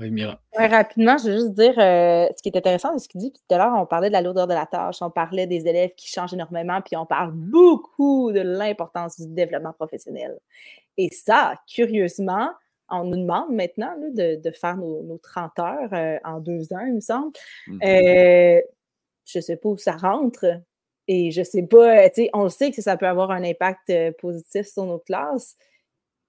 Oui, Mira. rapidement, je veux juste dire euh, ce qui est intéressant de ce qu'il dit. Tout à l'heure, on parlait de la lourdeur de la tâche, on parlait des élèves qui changent énormément, puis on parle beaucoup de l'importance du développement professionnel. Et ça, curieusement, on nous demande maintenant de, faire nos, 30 heures euh, en deux ans, il me semble. Mm-hmm. Euh, je ne sais pas où ça rentre. Et je ne sais pas, tu sais, on le sait que ça peut avoir un impact positif sur nos classes.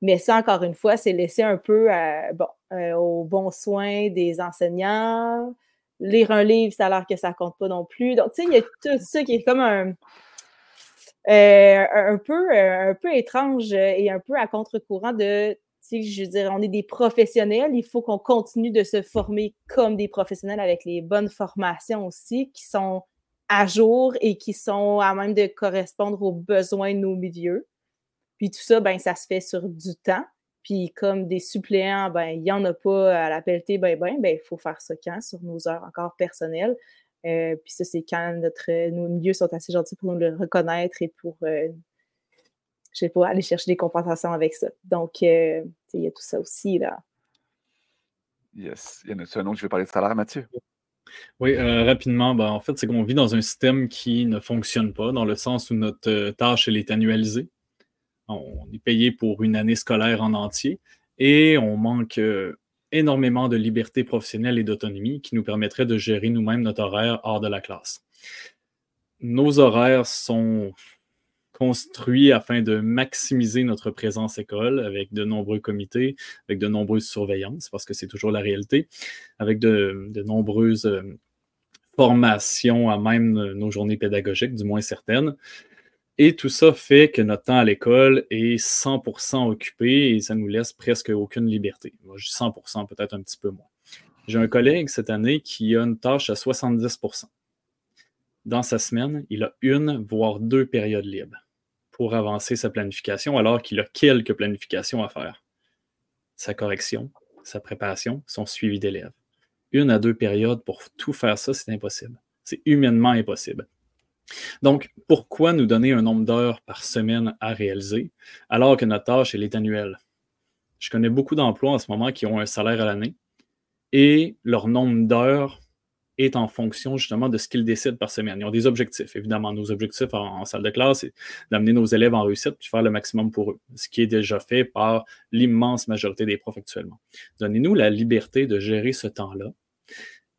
Mais ça, encore une fois, c'est laisser un peu euh, bon, euh, aux bons soins des enseignants. Lire un livre, ça a l'air que ça compte pas non plus. Donc, tu sais, il y a tout ça qui est comme un, euh, un, peu, un peu étrange et un peu à contre-courant de, tu sais, je veux dire, on est des professionnels, il faut qu'on continue de se former comme des professionnels avec les bonnes formations aussi qui sont à jour et qui sont à même de correspondre aux besoins de nos milieux. Puis tout ça, ben, ça se fait sur du temps. Puis comme des suppléants, ben, il n'y en a pas à la pelleter, ben, ben, ben, il faut faire ça quand, sur nos heures encore personnelles. Euh, puis ça, c'est quand notre, nos milieux sont assez gentils pour nous le reconnaître et pour, euh, je sais pas, aller chercher des compensations avec ça. Donc, euh, il y a tout ça aussi, là. Yes. Il y en a un autre qui veut parler de salaire, Mathieu? Oui, rapidement, ben, en fait, c'est qu'on vit dans un système qui ne fonctionne pas, dans le sens où notre tâche, elle est annualisée on est payé pour une année scolaire en entier et on manque euh, énormément de liberté professionnelle et d'autonomie qui nous permettrait de gérer nous-mêmes notre horaire hors de la classe. Nos horaires sont construits afin de maximiser notre présence école avec de nombreux comités, avec de nombreuses surveillances, parce que c'est toujours la réalité, avec de, de nombreuses euh, formations à même nos journées pédagogiques, du moins certaines. Et tout ça fait que notre temps à l'école est 100% occupé et ça nous laisse presque aucune liberté. Moi, je dis 100%, peut-être un petit peu moins. J'ai un collègue cette année qui a une tâche à 70%. Dans sa semaine, il a une, voire deux périodes libres pour avancer sa planification, alors qu'il a quelques planifications à faire. Sa correction, sa préparation, son suivi d'élèves. Une à deux périodes pour tout faire ça, c'est impossible. C'est humainement impossible. Donc, pourquoi nous donner un nombre d'heures par semaine à réaliser alors que notre tâche est annuelle? Je connais beaucoup d'emplois en ce moment qui ont un salaire à l'année et leur nombre d'heures est en fonction justement de ce qu'ils décident par semaine. Ils ont des objectifs. Évidemment, nos objectifs en, salle de classe, c'est d'amener nos élèves en réussite puis faire le maximum pour eux, ce qui est déjà fait par l'immense majorité des profs actuellement. Donnez-nous la liberté de gérer ce temps-là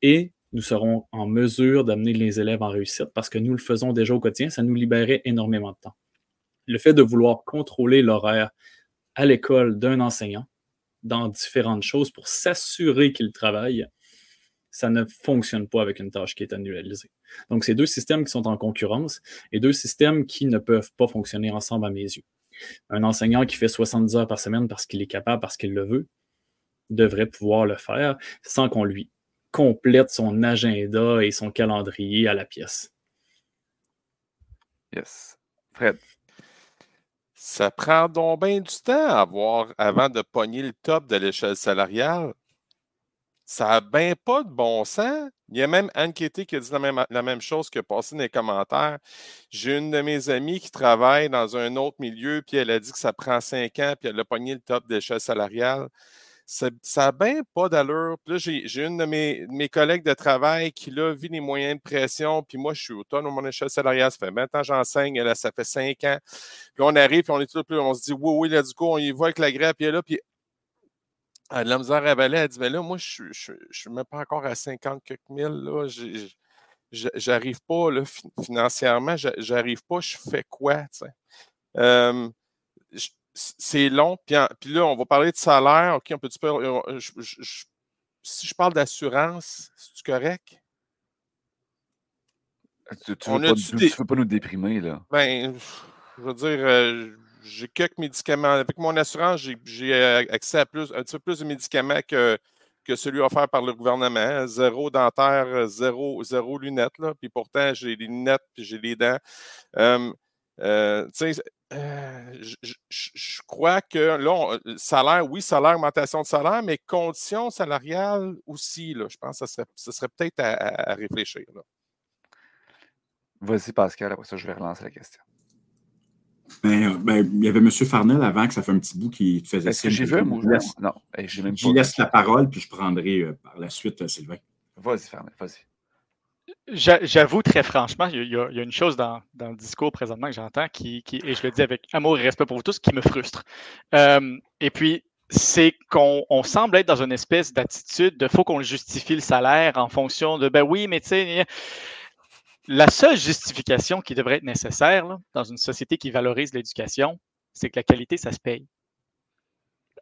et nous serons en mesure d'amener les élèves en réussite parce que nous le faisons déjà au quotidien, ça nous libérait énormément de temps. Le fait de vouloir contrôler l'horaire à l'école d'un enseignant dans différentes choses pour s'assurer qu'il travaille, ça ne fonctionne pas avec une tâche qui est annualisée. Donc, c'est deux systèmes qui sont en concurrence et deux systèmes qui ne peuvent pas fonctionner ensemble à mes yeux. Un enseignant qui fait 70 heures par semaine parce qu'il est capable, parce qu'il le veut, devrait pouvoir le faire sans qu'on lui complète son agenda et son calendrier à la pièce. Yes. Fred. Ça prend donc bien du temps à avoir avant de pogner le top de l'échelle salariale. Ça n'a bien pas de bon sens. Il y a même Anne qui a dit la même, la même chose que passé dans les commentaires. J'ai une de mes amies qui travaille dans un autre milieu, puis elle a dit que ça prend cinq ans, puis elle a pogné le top d'échelle salariale. Ça n'a bien pas d'allure. Là, j'ai une de mes, mes, collègues de travail qui, là, vit les moyens de pression. Puis moi, je suis autonome mon échelle salariale. Ça fait 20 ans j'enseigne. Là, ça fait 5 ans. Puis on arrive, puis on est tout on se dit, oui, oui, là, du coup, on y va avec la grève. Puis là, puis elle a la misère à avaler. Elle dit, mais là, moi, je ne suis même pas encore à 50 quelques mille. Là. J'arrive pas, là, financièrement, j'arrive pas, je fais quoi, euh, c'est long. Puis, puis, là, on va parler de salaire. OK, euh, si je parle d'assurance, c'est correct? Tu ne veux, pas nous déprimer, là? Ben, je veux dire, euh, j'ai quelques médicaments. Avec mon assurance, j'ai euh, accès à plus, un petit peu plus de médicaments que, que celui offert par le gouvernement. Zéro dentaire, zéro, zéro lunettes. Là. Puis pourtant, j'ai les lunettes puis j'ai les dents. Euh, je, crois que là, salaire, oui, salaire, augmentation de salaire, mais conditions salariales aussi. Là, je pense que ça serait, peut-être à, réfléchir. Vas-y, Pascal, après ça, je vais relancer la question. Ben, ben, il y avait M. Farnell avant que ça fait un petit bout qui te faisait Est-ce que j'ai vu moi? Non, j'ai même pas. Je laisse la parole, puis je prendrai euh, par la suite euh, Sylvain. Vas-y, Farnell, vas-y. J'avoue très franchement, il y, a, une chose dans, le discours présentement que j'entends qui, et je le dis avec amour et respect pour vous tous, qui me frustre. Euh, et puis, c'est qu'on semble être dans une espèce d'attitude de faut qu'on justifie le salaire en fonction de ben oui, mais tu sais, la seule justification qui devrait être nécessaire dans une société qui valorise l'éducation, c'est que la qualité, ça se paye.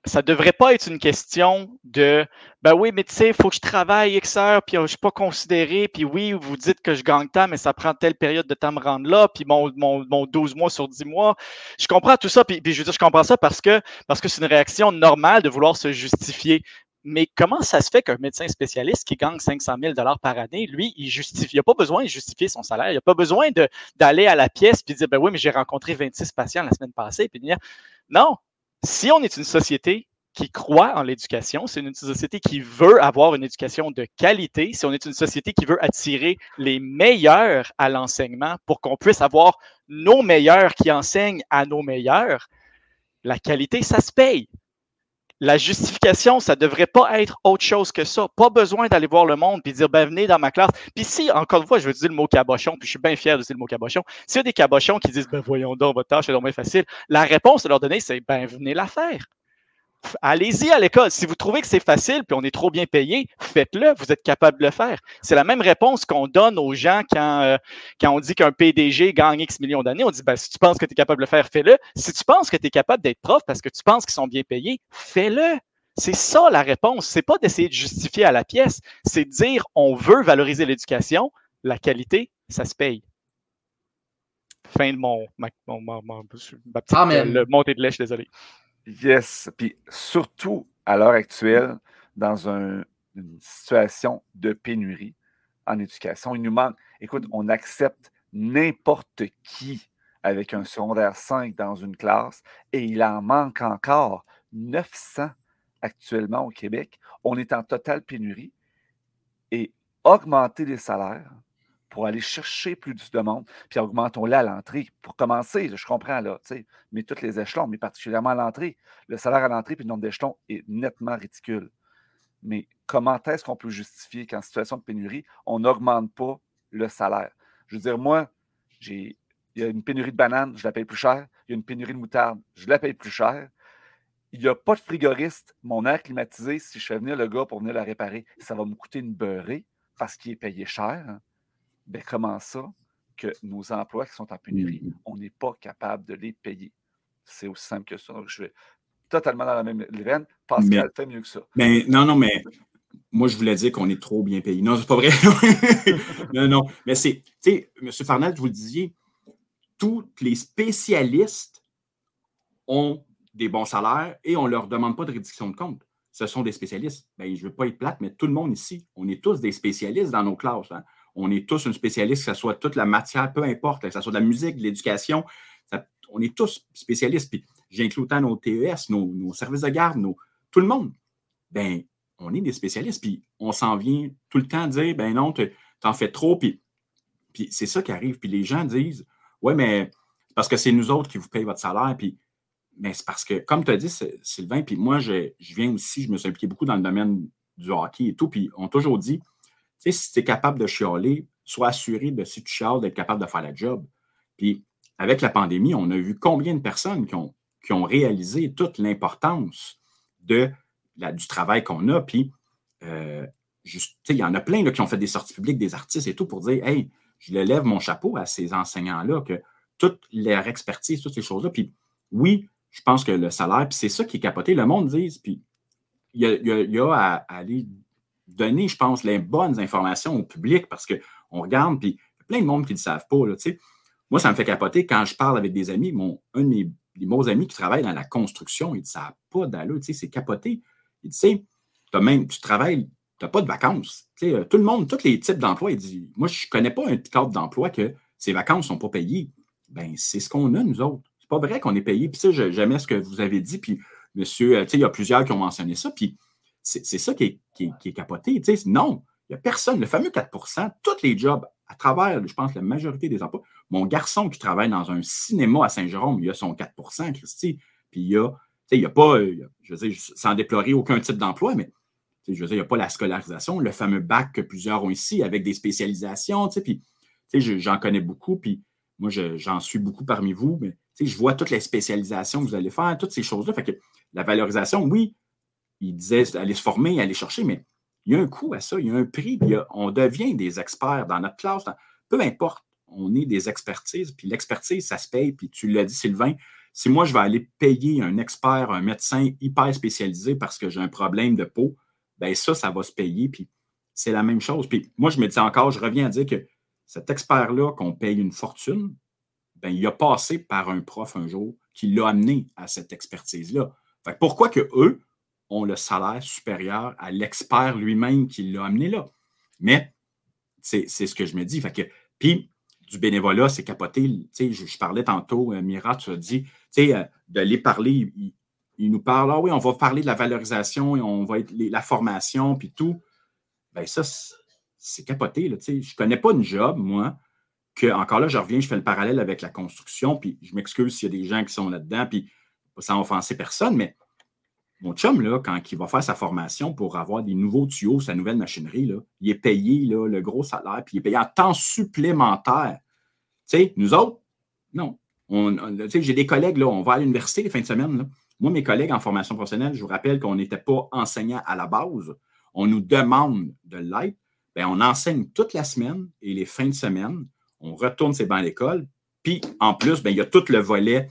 Ça devrait pas être une question de ben oui, mais tu sais, il faut que je travaille X heures, puis je ne suis pas considéré, puis oui, vous dites que je gagne tant, mais ça prend telle période de temps à me rendre là, puis mon, mon, 12 mois sur 10 mois. Je comprends tout ça, puis, puis je veux dire, je comprends ça parce que parce que c'est une réaction normale de vouloir se justifier. Mais comment ça se fait qu'un médecin spécialiste qui gagne 500 000 par année, lui, il justifie, il n'a pas besoin de justifier son salaire, il n'a pas besoin d'aller à la pièce et dire, ben oui, mais j'ai rencontré 26 patients la semaine passée, puis dire, non, si on est une société qui croit en l'éducation, c'est une société qui veut avoir une éducation de qualité, si on est une société qui veut attirer les meilleurs à l'enseignement pour qu'on puisse avoir nos meilleurs qui enseignent à nos meilleurs, la qualité, ça se paye la justification, ça devrait pas être autre chose que ça. Pas besoin d'aller voir le monde puis dire, ben, venez dans ma classe. Puis si, encore une fois, je veux dire le mot cabochon, puis je suis bien fier de dire le mot cabochon. S'il y a des cabochons qui disent, ben, voyons donc, votre tâche est donc facile, la réponse à leur donner, c'est, ben, venez la faire. Allez-y à l'école. Si vous trouvez que c'est facile puis on est trop bien payé, faites-le. Vous êtes capable de le faire. C'est la même réponse qu'on donne aux gens quand, euh, quand on dit qu'un PDG gagne X millions d'années. On dit ben, si tu penses que tu es capable de le faire, fais-le. Si tu penses que tu es capable d'être prof parce que tu penses qu'ils sont bien payés, fais-le. C'est ça la réponse. C'est pas d'essayer de justifier à la pièce. C'est de dire on veut valoriser l'éducation. La qualité, ça se paye. Fin de mon, ma, petite montée de lait, désolé. Yes. Puis surtout à l'heure actuelle, dans une situation de pénurie en éducation, il nous manque. Écoute, on accepte n'importe qui avec un secondaire 5 dans une classe et il en manque encore 900 actuellement au Québec. On est en totale pénurie et augmenter les salaires pour aller chercher plus de monde, puis augmentons-le à l'entrée. Pour commencer, je comprends, là, mais tous les échelons, mais particulièrement à l'entrée. Le salaire à l'entrée puis le nombre d'échelons est nettement ridicule. Mais comment est-ce qu'on peut justifier qu'en situation de pénurie, on n'augmente pas le salaire? Je veux dire, moi, j'ai, il y a une pénurie de bananes, je la paye plus cher. Il y a une pénurie de moutarde, je la paye plus cher. Il n'y a pas de frigoriste. Mon air climatisé, si je fais venir le gars pour venir la réparer, ça va me coûter une beurrée parce qu'il est payé cher, ben comment ça que nos emplois qui sont en pénurie, Mm. on n'est pas capable de les payer? C'est aussi simple que ça. Donc, je suis totalement dans la même veine. Pascal Mais- fait mieux que ça. Mais non, non, mais moi, je voulais dire qu'on est trop bien payé. Non, c'est pas vrai. (laughs) non, non. Mais c'est, tu sais, M. Farnell, vous le disiez, tous les spécialistes ont des bons salaires et on ne leur demande pas de réduction de compte. Ce sont des spécialistes. Ben, je ne veux pas être plate, mais tout le monde ici, on est tous des spécialistes dans nos classes. hein. On est tous un spécialiste, que ce soit toute la matière, peu importe, que ce soit de la musique, de l'éducation. On est tous spécialistes. Puis j'inclus autant nos TES, nos, services de garde, tout le monde. Ben, on est des spécialistes, puis on s'en vient tout le temps dire, ben non, tu en fais trop, puis, c'est ça qui arrive. Puis les gens disent, ouais, mais c'est parce que c'est nous autres qui vous payez votre salaire, puis mais c'est parce que, comme tu as dit, Sylvain, puis moi, je, je viens aussi, je me suis impliqué beaucoup dans le domaine du hockey et tout, puis on toujours dit, si tu es capable de chialer, sois assuré de, si tu chiales, d'être capable de faire la job. Puis avec la pandémie, on a vu combien de personnes qui ont, qui ont réalisé toute l'importance de du travail qu'on a. Puis, euh, il y en a plein là, qui ont fait des sorties publiques, des artistes et tout, pour dire Hey, je lève mon chapeau à ces enseignants-là, que toute leur expertise, toutes ces choses-là. Puis, oui, je pense que le salaire, puis c'est ça qui est capoté. Le monde dit, puis il y a, à aller donner, je pense, les bonnes informations au public parce qu'on regarde, puis il y a plein de monde qui ne le savent pas. Là. Moi, ça me fait capoter quand je parle avec des amis. Mon, un de mes, des amis qui travaille dans la construction, il dit Ça n'a pas d'allure, c'est capoté. Il dit, tu sais, tu travailles, tu n'as pas de vacances. Euh, tout le monde, tous les types d'emplois, il dit Moi, je ne connais pas un cadre d'emploi que ses vacances ne sont pas payées. Ben, c'est ce qu'on a, nous autres. C'est pas vrai qu'on est payé. Puis j'aimais ce que vous avez dit. Puis, monsieur, euh, tu sais, il y a plusieurs qui ont mentionné ça. Puis, c'est ça qui est, qui qui capoté. Non, il n'y a personne. Le fameux 4% tous les jobs, à travers, je pense, la majorité des emplois. Mon garçon qui travaille dans un cinéma à Saint-Jérôme, il a son 4% Christy. Puis, il y a, il n'y a pas, je veux dire, sans déplorer aucun type d'emploi, mais je veux dire, il n'y a pas la scolarisation, le fameux bac que plusieurs ont ici avec des spécialisations. Puis, j'en connais beaucoup. Puis, moi, je- j'en suis beaucoup parmi vous, mais je vois toutes les spécialisations que vous allez faire, toutes ces choses-là. Fait que la valorisation, oui, il disait aller se former, aller chercher, mais il y a un coût à ça, il y a un prix, puis on devient des experts dans notre classe. peu importe, on est des expertises, puis l'expertise, ça se paye, puis tu l'as dit, Sylvain, si moi, je vais aller payer un expert, un médecin hyper spécialisé parce que j'ai un problème de peau, bien ça, ça va se payer, puis c'est la même chose. Puis moi, je me dis encore, je reviens à dire que cet expert-là, qu'on paye une fortune, ben, il a passé par un prof un jour qui l'a amené à cette expertise-là. Fait que pourquoi que eux ont le salaire supérieur à l'expert lui-même qui l'a amené là? Mais c'est ce que je me dis. Puis, du bénévolat, c'est capoté. Je, je parlais tantôt, euh, Mira, tu as dit, euh, de les parler, ils nous parlent, ah oui, on va parler de la valorisation et on va être la formation, puis tout. Ben ça, c'est- capoté. Je ne connais pas une job, moi, que, encore là, je reviens, je fais le parallèle avec la construction, puis je m'excuse s'il y a des gens qui sont là-dedans, puis sans offenser personne, mais mon chum, là, quand il va faire sa formation pour avoir des nouveaux tuyaux, sa nouvelle machinerie, là, il est payé là, le gros salaire, puis il est payé en temps supplémentaire. Tu sais, nous autres, non. J'ai des collègues, là, on va à l'université les fins de semaine. Moi, mes collègues en formation professionnelle, je vous rappelle qu'on n'était pas enseignants à la base. On nous demande de l'être. Bien, on enseigne toute la semaine et les fins de semaine, on retourne ses bancs à l'école. Puis, en plus, bien, il y a tout le volet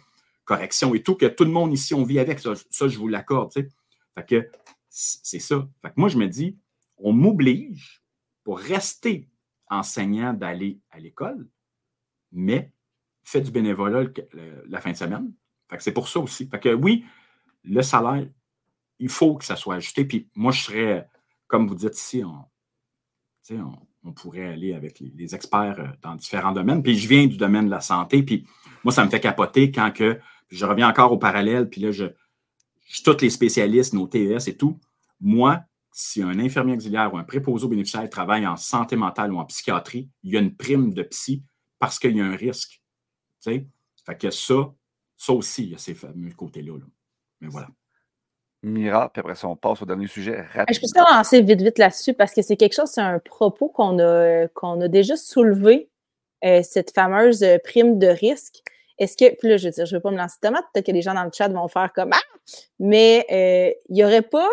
correction et tout, que tout le monde ici, on vit avec. Ça, ça, je vous l'accorde. Fait que c'est ça. Fait que moi, je me dis, on m'oblige pour rester enseignant d'aller à l'école, mais fais du bénévolat la fin de semaine. Fait que c'est pour ça aussi. Fait que oui, le salaire, il faut que ça soit ajusté. Puis moi, je serais, comme vous dites ici, on, on, pourrait aller avec les, les experts euh, dans différents domaines. Puis je viens du domaine de la santé. Puis moi, ça me fait capoter quand que, je reviens encore au parallèle, puis là, je, je tous les spécialistes, nos TES et tout. Moi, si un infirmier auxiliaire ou un préposé aux bénéficiaires travaille en santé mentale ou en psychiatrie, il y a une prime de psy parce qu'il y a un risque. Tu sais? Fait que ça, ça aussi, il y a ces fameux côtés-là. là. Mais voilà. Mira, puis après ça, on passe au dernier sujet Hey, Je rapide. peux se lancer vite, vite là-dessus parce que c'est quelque chose, c'est un propos qu'on a, qu'on a déjà soulevé, euh, cette fameuse euh, prime de risque. Est-ce que, puis là, je veux dire, je veux pas me lancer de tomate, peut-être que les gens dans le chat vont faire comme Ah! Mais euh, il n'y aurait pas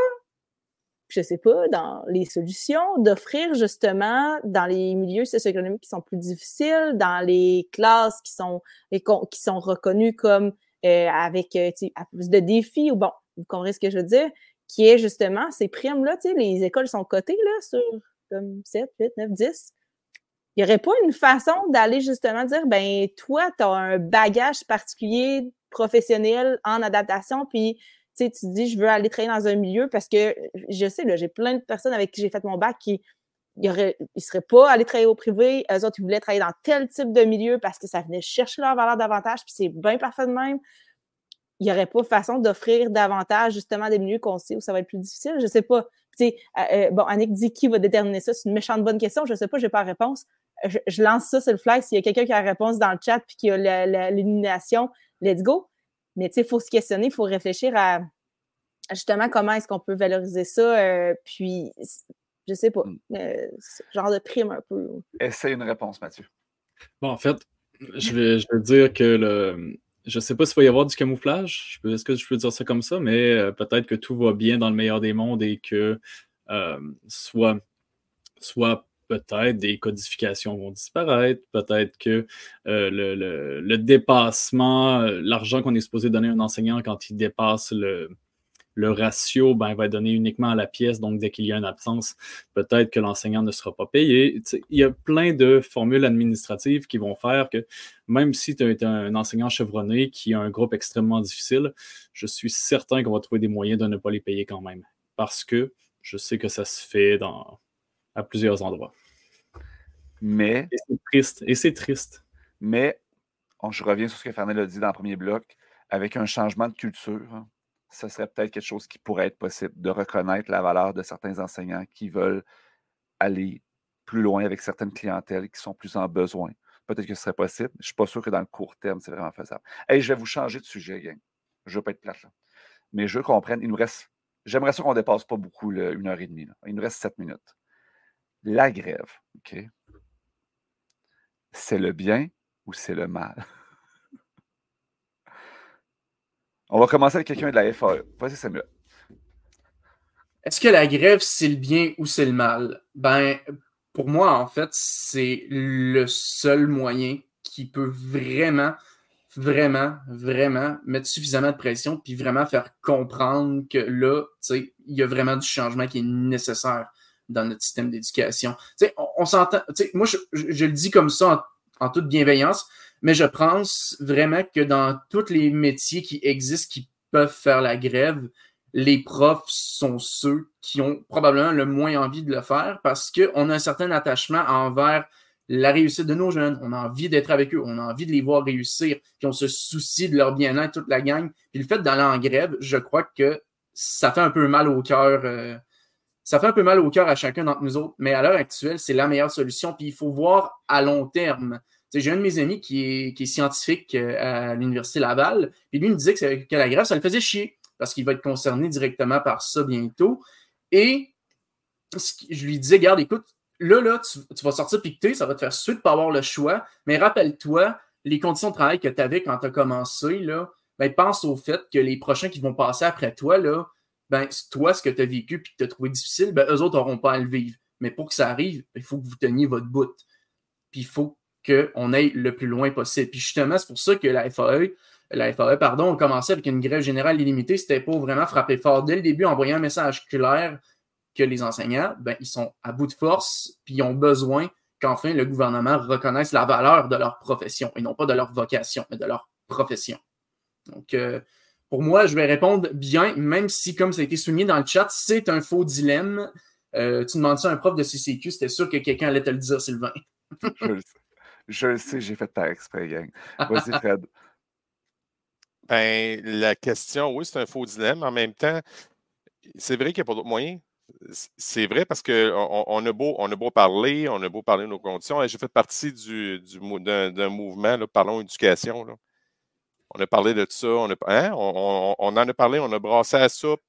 je sais pas, dans les solutions, d'offrir justement dans les milieux socio-économiques qui sont plus difficiles, dans les classes qui sont, qui sont reconnues comme euh, avec euh, plus de défis, ou bon, vous comprenez ce que je veux dire, qui est justement ces primes-là, les écoles sont cotées là, sur comme 7, 8, 9, 10. Il n'y aurait pas une façon d'aller justement dire, ben toi, tu as un bagage particulier professionnel en adaptation, puis tu tu dis, je veux aller travailler dans un milieu parce que je sais, j'ai plein de personnes avec qui j'ai fait mon bac qui ne seraient pas allés travailler au privé. Eux autres, ils voulaient travailler dans tel type de milieu parce que ça venait chercher leur valeur davantage, puis c'est bien parfait de même. Il n'y aurait pas façon d'offrir davantage, justement, des milieux qu'on sait où ça va être plus difficile. Je ne sais pas. Euh, euh, bon, Annick dit qui va déterminer ça? C'est une méchante bonne question. Je ne sais pas, je n'ai pas la réponse. Je, lance ça sur le fly. S'il y a quelqu'un qui a la réponse dans le chat puis qui a l'élimination, let's go. Mais tu sais, il faut se questionner, il faut réfléchir à justement comment est-ce qu'on peut valoriser ça. Euh, puis, je sais pas, hmm. euh, genre de prime un peu. Essaye une réponse, Mathieu. Bon, en fait, je vais, je vais dire que le. Je ne sais pas s'il va y avoir du camouflage. Est-ce que je peux dire ça comme ça? Mais euh, peut-être que tout va bien dans le meilleur des mondes et que soit, soit peut-être des codifications vont disparaître, peut-être que euh, le, dépassement, euh, l'argent qu'on est supposé donner à un enseignant quand il dépasse le, ratio, ben, il va être donné uniquement à la pièce, donc dès qu'il y a une absence, peut-être que l'enseignant ne sera pas payé. il y a plein de formules administratives qui vont faire que même si tu es un enseignant chevronné qui a un groupe extrêmement difficile, je suis certain qu'on va trouver des moyens de ne pas les payer quand même. Parce que je sais que ça se fait dans, à plusieurs endroits. Mais. Et c'est triste. Et c'est triste. Mais, je reviens sur ce que Fernand a dit dans le premier bloc, avec un changement de culture, hein, ce serait peut-être quelque chose qui pourrait être possible, de reconnaître la valeur de certains enseignants qui veulent aller plus loin avec certaines clientèles qui sont plus en besoin. Peut-être que ce serait possible. Je ne suis pas sûr que dans le court terme, c'est vraiment faisable. Hey, je vais vous changer de sujet, gang. Je ne veux pas être plate. Là. Mais je veux qu'on prenne. Il nous reste. J'aimerais ça qu'on ne dépasse pas beaucoup une heure et demie. Il nous reste sept minutes la grève, OK? C'est le bien ou c'est le mal? (laughs) On va commencer avec quelqu'un de la FAE. Vas-y, Samuel. Est-ce que la grève, c'est le bien ou c'est le mal? Ben, pour moi, en fait, c'est le seul moyen qui peut vraiment, vraiment, vraiment mettre suffisamment de pression puis vraiment faire comprendre que là, tu il y a vraiment du changement qui est nécessaire dans notre système d'éducation. On, on s'entend, moi, je, je, le dis comme ça en, toute bienveillance, mais je pense vraiment que dans tous les métiers qui existent, qui peuvent faire la grève, les profs sont ceux qui ont probablement le moins envie de le faire parce qu'on a un certain attachement envers la réussite de nos jeunes. On a envie d'être avec eux, on a envie de les voir réussir, puis on se soucie de leur bien-être, toute la gang. Puis le fait d'aller en grève, je crois que ça fait un peu mal au cœur euh, ça fait un peu mal au cœur à chacun d'entre nous autres, mais à l'heure actuelle, c'est la meilleure solution. Puis il faut voir à long terme. J'ai un de mes amis qui est, scientifique euh, à l'Université Laval, puis lui me disait que, la grève, ça le faisait chier parce qu'il va être concerné directement par ça bientôt. Et je lui disais, garde, écoute, là, là, tu, vas sortir piqueté, ça va te faire suite pas avoir le choix, mais rappelle-toi, les conditions de travail que tu avais quand tu as commencé, là, ben, pense au fait que les prochains qui vont passer après toi, là, ben, toi, ce que tu as vécu et que tu as trouvé difficile, ben, eux autres n'auront pas à le vivre. Mais pour que ça arrive, il faut que vous teniez votre bout. Puis il faut qu'on aille le plus loin possible. Puis justement, c'est pour ça que la FAE, la FAE, pardon, a commencé avec une grève générale illimitée. C'était pour vraiment frapper fort dès le début, envoyer un message clair que les enseignants, ben, ils sont à bout de force, puis ils ont besoin qu'enfin le gouvernement reconnaisse la valeur de leur profession, et non pas de leur vocation, mais de leur profession. Donc, euh, pour moi, je vais répondre bien, même si, comme ça a été souligné dans le chat, c'est un faux dilemme. Euh, tu demandes ça à un prof de CCQ, c'était sûr que quelqu'un allait te le dire, Sylvain. (laughs) je le sais. Je le sais, j'ai fait ta exprès, gang. Vas-y, (laughs) Fred. Ben, la question, oui, c'est un faux dilemme. En même temps, c'est vrai qu'il n'y a pas d'autre moyen. C'est vrai parce qu'on on a, beau, on a beau parler, on a beau parler de nos conditions. J'ai fait partie du, d'un, mouvement, là, Parlons éducation. Là. On a parlé de ça. On, hein? on, en a parlé, on a brassé la soupe.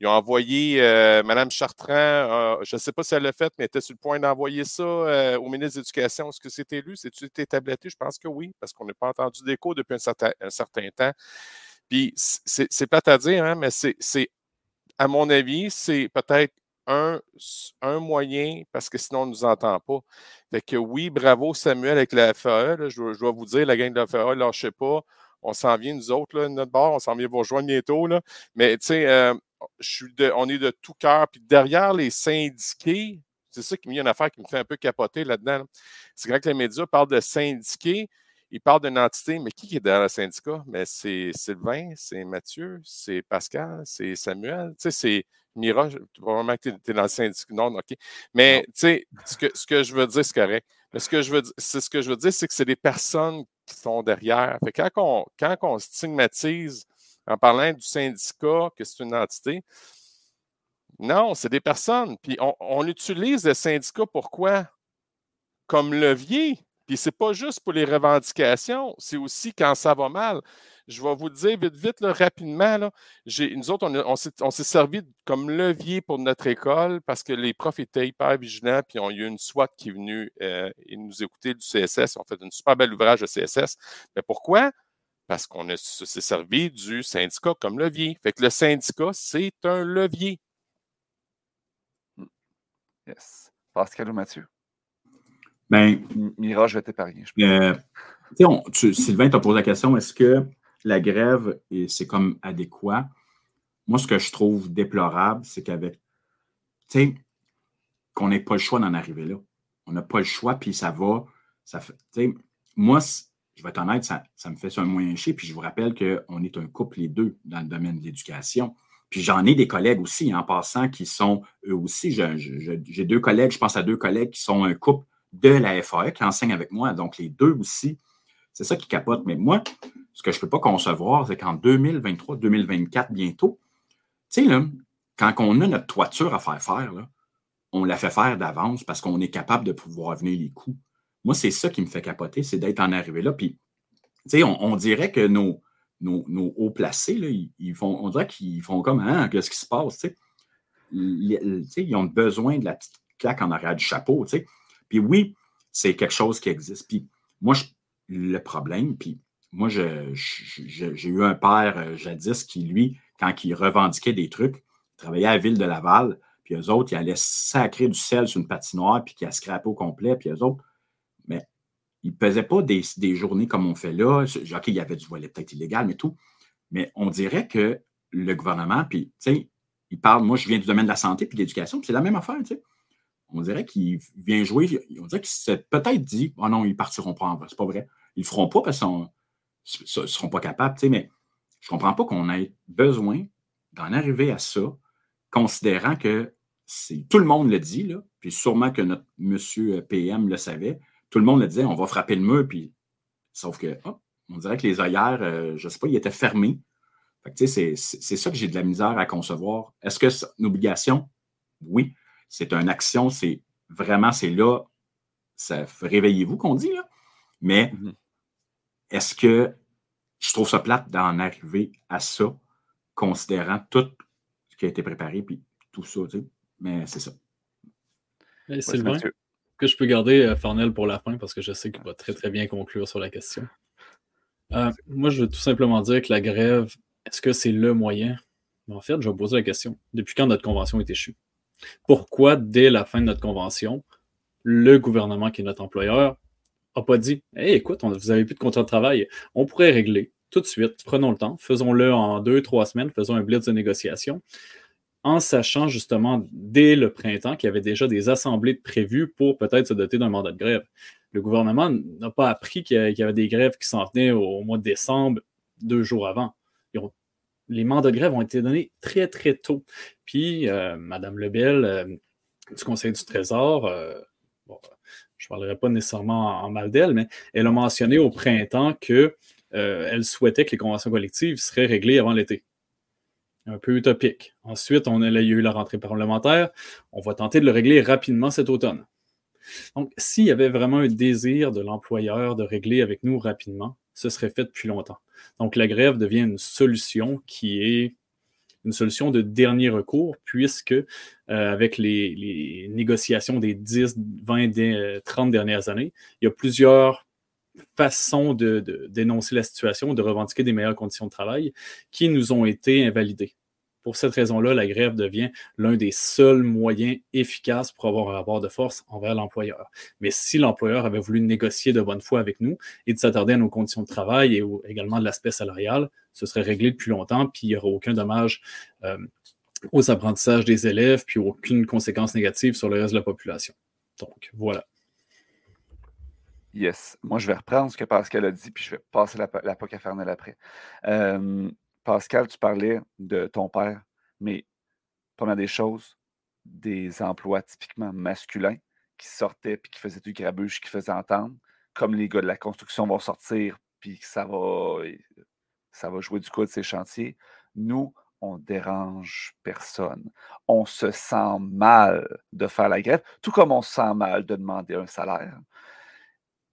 Ils ont envoyé euh, Mme Chartrand, euh, je ne sais pas si elle l'a fait, mais était sur le point d'envoyer ça euh, au ministre de l'Éducation. Est-ce que c'est élu? C'est-tu été tabletté? Je pense que oui, parce qu'on n'a pas entendu d'écho depuis un certain, temps. Puis c'est pas à dire, hein, mais c'est, à mon avis, c'est peut-être un, un moyen parce que sinon on ne nous entend pas. Fait que oui, bravo Samuel avec la FAE. je, dois vous dire, la gang de la FAE, lâchez pas. On s'en vient, nous autres, là, notre bord, on s'en vient vous rejoindre bientôt. Là. Mais tu sais, euh, on est de tout cœur. Puis derrière les syndiqués, c'est ça qui me une affaire qui me fait un peu capoter là-dedans. C'est quand les médias parlent de syndiqués, ils parlent d'une entité, mais qui est derrière le syndicat? Mais c'est Sylvain, c'est Mathieu, c'est Pascal, c'est Samuel. Tu sais, c'est Mira, probablement que tu es, dans le syndicat. Non, OK. Mais tu sais, ce que, ce que je veux dire, c'est correct. Mais ce que je veux c'est ce que je veux dire, c'est que c'est des personnes qui sont derrière. Fait quand on, quand on stigmatise en parlant du syndicat, que c'est une entité, non, c'est des personnes. Puis on, utilise le syndicat pourquoi? Comme levier. Puis c'est pas juste pour les revendications, c'est aussi quand ça va mal. Je vais vous dire vite, vite, rapidement. Là, nous autres, on, s'est servi comme levier pour notre école parce que les profs étaient hyper vigilants, puis il y a eu une SWAT qui est venue euh, nous écouter du CSS. On fait une super belle ouvrage de CSS. Mais pourquoi? Parce qu'on s'est servi du syndicat comme levier. Fait que le syndicat, c'est un levier. Yes. Pascal ou Mathieu? Ben, Mirage, je vais t'épargner. Euh, Sylvain t'a posé la question est-ce que la grève, c'est comme adéquat? Moi, ce que je trouve déplorable, c'est qu'avec. Tu qu'on n'ait pas le choix d'en arriver là. On n'a pas le choix, puis ça va. Moi, je vais être ça me fait un moyen chier. Puis je vous rappelle qu'on est un couple, les deux, dans le domaine de l'éducation. Puis j'en ai des collègues aussi, en passant, qui sont eux aussi. J'ai deux collègues, je pense à deux collègues qui sont un couple de la FAE qui enseignent avec moi. Donc les deux aussi, c'est ça qui capote. Mais moi, ce que je ne peux pas concevoir, c'est qu'en 2023, 2024, bientôt, tu sais, là, quand on a notre toiture à faire faire, on la fait faire d'avance parce qu'on est capable de pouvoir venir les coûts. Moi, c'est ça qui me fait capoter, c'est d'être en arrivé là. Puis, tu sais, on, dirait que nos, nos, hauts placés, là, ils, font, on dirait qu'ils font comme hein, qu'est-ce qui se passe? Ils, ils ont besoin de la petite claque en arrière du chapeau. Puis oui, c'est quelque chose qui existe. Puis moi, le problème, puis moi, j'ai eu un père euh, jadis qui, lui, quand il revendiquait des trucs, il travaillait à la ville de Laval, puis eux autres, ils allaient sacrer du sel sur une patinoire, puis qui a scrapé au complet, puis eux autres, il ne pesait pas des, journées comme on fait là. OK, il y avait du volet peut-être illégal, mais tout. Mais on dirait que le gouvernement, puis, tu sais, il parle, moi, je viens du domaine de la santé puis de l'éducation, puis c'est la même affaire, tu sais. On dirait qu'il vient jouer, on dirait qu'il s'est peut-être dit, oh non, ils partiront pas en vrai. C'est pas vrai. Ils le feront pas parce qu'ils ne seront pas capables, mais je ne comprends pas qu'on ait besoin d'en arriver à ça, considérant que tout le monde le dit, là, puis sûrement que notre monsieur PM le savait, tout le monde le disait, on va frapper le mur, puis sauf que, on dirait que les œillères, euh, je ne sais pas, ils étaient fermés. c'est ça que j'ai de la misère à concevoir. Est-ce que c'est une obligation? Oui. C'est une action, c'est vraiment, c'est là, ça réveillez-vous qu'on dit, là. Mais mm-hmm. Est-ce que je trouve ça plate d'en arriver à ça, considérant tout ce qui a été préparé, puis tout ça, tu sais? Mais c'est ça. C'est le que je peux garder euh, Farnell pour la fin parce que je sais qu'il va très très bien conclure sur la question. Euh, moi, je veux tout simplement dire que la grève, est-ce que c'est le moyen? En fait, je vais poser la question. Depuis quand notre convention est échue? Pourquoi, dès la fin de notre convention, le gouvernement qui est notre employeur n'a pas dit écoute, vous n'avez plus de contrat de travail, on pourrait régler tout de suite, prenons le temps, faisons-le en deux, trois semaines, faisons un blitz de négociation en sachant justement dès le printemps qu'il y avait déjà des assemblées prévues pour peut-être se doter d'un mandat de grève. Le gouvernement n'a pas appris qu'il y avait des grèves qui s'en venaient au mois de décembre, deux jours avant. les mandats de grève ont été donnés très, très tôt. Puis, euh, Mme Lebel, euh, du Conseil du Trésor, euh, je ne parlerai pas nécessairement en, mal d'elle, mais elle a mentionné au printemps qu'elle souhaitait que les conventions collectives seraient réglées avant l'été un peu utopique. Ensuite, on il y a eu la rentrée parlementaire. On va tenter de le régler rapidement cet automne. Donc, s'il y avait vraiment un désir de l'employeur de régler avec nous rapidement, ce serait fait depuis longtemps. Donc, la grève devient une solution qui est une solution de dernier recours, puisque euh, avec les, négociations des 10, 20, 30 dernières années, il y a plusieurs façons de, dénoncer la situation, de revendiquer des meilleures conditions de travail qui nous ont été invalidées. Pour cette raison-là, la grève devient l'un des seuls moyens efficaces pour avoir un rapport de force envers l'employeur. Mais si l'employeur avait voulu négocier de bonne foi avec nous et de s'attarder à nos conditions de travail et également de l'aspect salarial, ce serait réglé depuis longtemps, puis il n'y aurait aucun dommage euh, aux apprentissages des élèves, puis aucune conséquence négative sur le reste de la population. Donc, voilà. Yes. Moi, je vais reprendre ce que Pascal a dit, puis je vais passer la, la POC à Fernel après. Euh, Pascal, tu parlais de ton père, mais première des choses, des emplois typiquement masculins qui sortaient puis qui faisaient du grabuge, qui faisaient entendre, comme les gars de la construction vont sortir puis ça va, ça va jouer du coup de ces chantiers. Nous, on dérange personne. On se sent mal de faire la grève, tout comme on se sent mal de demander un salaire.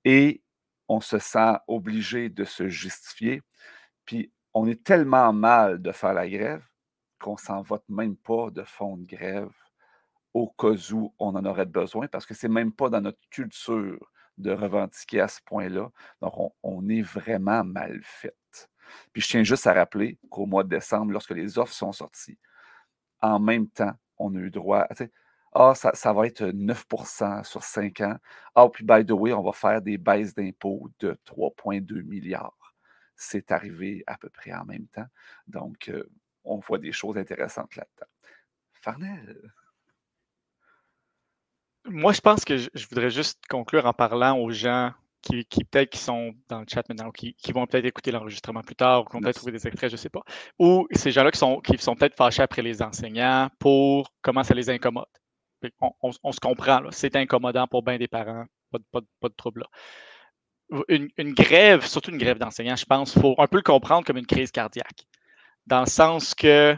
Et on se sent obligé de se justifier. Puis on est tellement mal de faire la grève qu'on s'en vote même pas de fond de grève au cas où on en aurait besoin, parce que c'est même pas dans notre culture de revendiquer à ce point-là. Donc, on, est vraiment mal fait. Puis je tiens juste à rappeler qu'au mois de décembre, lorsque les offres sont sorties, en même temps, on a eu droit à. Ah, ça, ça, va être 9% sur 5 ans. Ah, puis by the way, on va faire des baisses d'impôts de 3,2 milliards c'est arrivé à peu près en même temps. Donc, euh, on voit des choses intéressantes là-dedans. Farnell? Moi, je pense que je, voudrais juste conclure en parlant aux gens qui, peut-être qui sont dans le chat maintenant, ou qui, vont peut-être écouter l'enregistrement plus tard, ou qui vont peut-être trouver des extraits, je ne sais pas. Ou ces gens-là qui sont, qui sont peut-être fâchés après les enseignants pour comment ça les incommode. On, se comprend, c'est incommodant pour bien des parents, pas, pas de trouble là une, grève, surtout une grève d'enseignants, je pense, faut un peu le comprendre comme une crise cardiaque. Dans le sens que,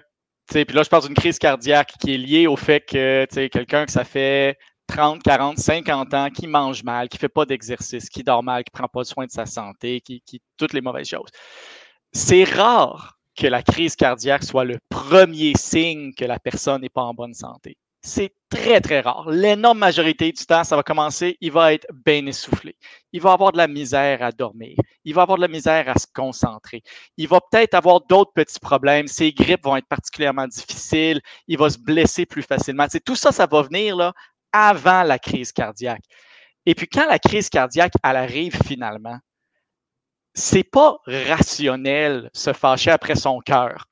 tu sais, puis là, je parle d'une crise cardiaque qui est liée au fait que, tu sais, quelqu'un que ça fait 30, 40, 50 ans, qui mange mal, qui fait pas d'exercice, qui dort mal, qui prend pas soin de sa santé, qui, qui toutes les mauvaises choses. C'est rare que la crise cardiaque soit le premier signe que la personne n'est pas en bonne santé c'est très, très rare. L'énorme majorité du temps, ça va commencer, il va être bien essoufflé. Il va avoir de la misère à dormir. Il va avoir de la misère à se concentrer. Il va peut-être avoir d'autres petits problèmes. Ses grippes vont être particulièrement difficiles. Il va se blesser plus facilement. Tout ça, ça va venir là, avant la crise cardiaque. Et puis, quand la crise cardiaque, elle arrive finalement, c'est pas rationnel se fâcher après son cœur.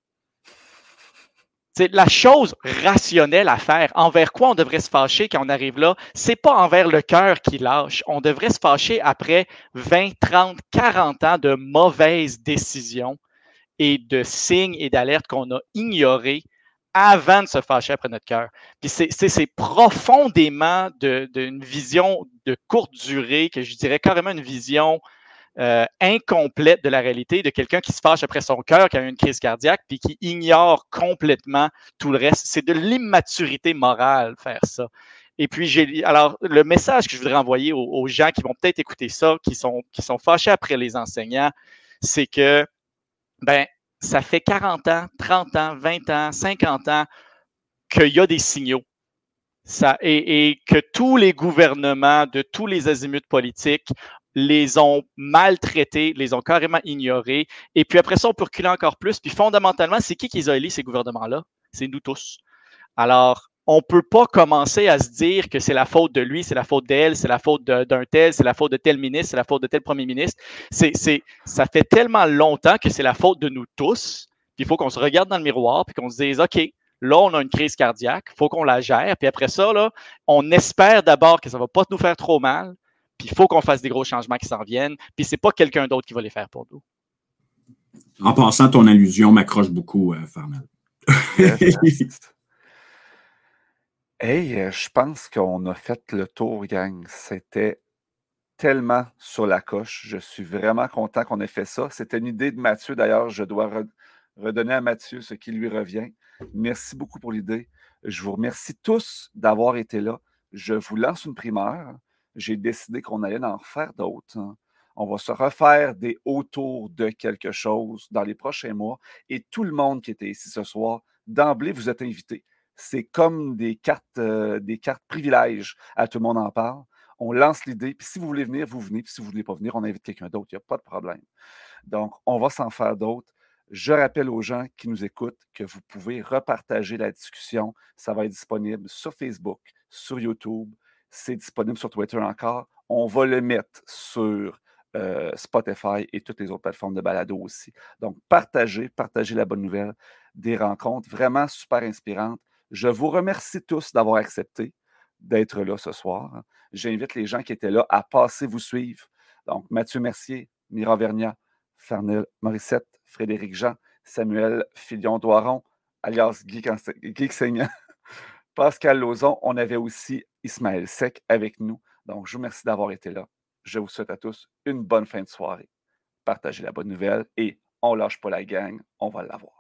C'est la chose rationnelle à faire. Envers quoi on devrait se fâcher quand on arrive là? C'est pas envers le cœur qui lâche. On devrait se fâcher après 20, 30, 40 ans de mauvaises décisions et de signes et d'alertes qu'on a ignorés avant de se fâcher après notre cœur. Puis c'est profondément d'une vision de courte durée que je dirais carrément une vision euh, incomplète de la réalité de quelqu'un qui se fâche après son cœur, qui a eu une crise cardiaque, puis qui ignore complètement tout le reste. C'est de l'immaturité morale faire ça. Et puis, j'ai alors le message que je voudrais envoyer aux, gens qui vont peut-être écouter ça, qui sont, qui sont fâchés après les enseignants, c'est que, ben, ça fait 40 ans, 30 ans, 20 ans, 50 ans qu'il y a des signaux. Ça, et, et, que tous les gouvernements de tous les azimuts politiques les ont maltraités, les ont carrément ignorés. Et puis après ça, on peut reculer encore plus. Puis fondamentalement, c'est qui qui les a élus, ces gouvernements-là? C'est nous tous. Alors, on ne peut pas commencer à se dire que c'est la faute de lui, c'est la faute d'elle, c'est la faute d'un tel, c'est la faute de tel ministre, c'est la faute de tel premier ministre. C'est, ça fait tellement longtemps que c'est la faute de nous tous. Puis il faut qu'on se regarde dans le miroir puis qu'on se dise, OK, là, on a une crise cardiaque, il faut qu'on la gère. Puis après ça, on espère d'abord que ça ne va pas nous faire trop mal. Puis il faut qu'on fasse des gros changements qui s'en viennent. Puis c'est pas quelqu'un d'autre qui va les faire pour nous. En passant, ton allusion m'accroche beaucoup, euh, Farmel. (laughs) hey, euh, je pense qu'on a fait le tour, gang. C'était tellement sur la coche. Je suis vraiment content qu'on ait fait ça. C'était une idée de Mathieu. D'ailleurs, je dois redonner à Mathieu ce qui lui revient. Merci beaucoup pour l'idée. Je vous remercie tous d'avoir été là. Je vous lance une primeur j'ai décidé qu'on allait en refaire d'autres. Hein. On va se refaire des autour de quelque chose dans les prochains mois. Et tout le monde qui était ici ce soir, d'emblée, vous êtes invités. C'est comme des cartes, euh, des cartes privilèges. À tout le monde en parle. On lance l'idée. Puis si vous voulez venir, vous venez. Puis si vous ne voulez pas venir, on invite quelqu'un d'autre. Il n'y a pas de problème. Donc, on va s'en faire d'autres. Je rappelle aux gens qui nous écoutent que vous pouvez repartager la discussion. Ça va être disponible sur Facebook, sur YouTube. C'est disponible sur Twitter encore. On va le mettre sur euh, Spotify et toutes les autres plateformes de balado aussi. Donc, partagez, partagez la bonne nouvelle des rencontres vraiment super inspirantes. Je vous remercie tous d'avoir accepté d'être là ce soir. J'invite les gens qui étaient là à passer vous suivre. Donc, Mathieu Mercier, Mira Vernia, Fernel Morissette, Frédéric Jean, Samuel Filion-Doiron, alias Guy, Guy Pascal Lauzon. On avait aussi Ismaël Sec avec nous. Donc, je vous remercie d'avoir été là. Je vous souhaite à tous une bonne fin de soirée. Partagez la bonne nouvelle et on lâche pas la gang, on va l'avoir.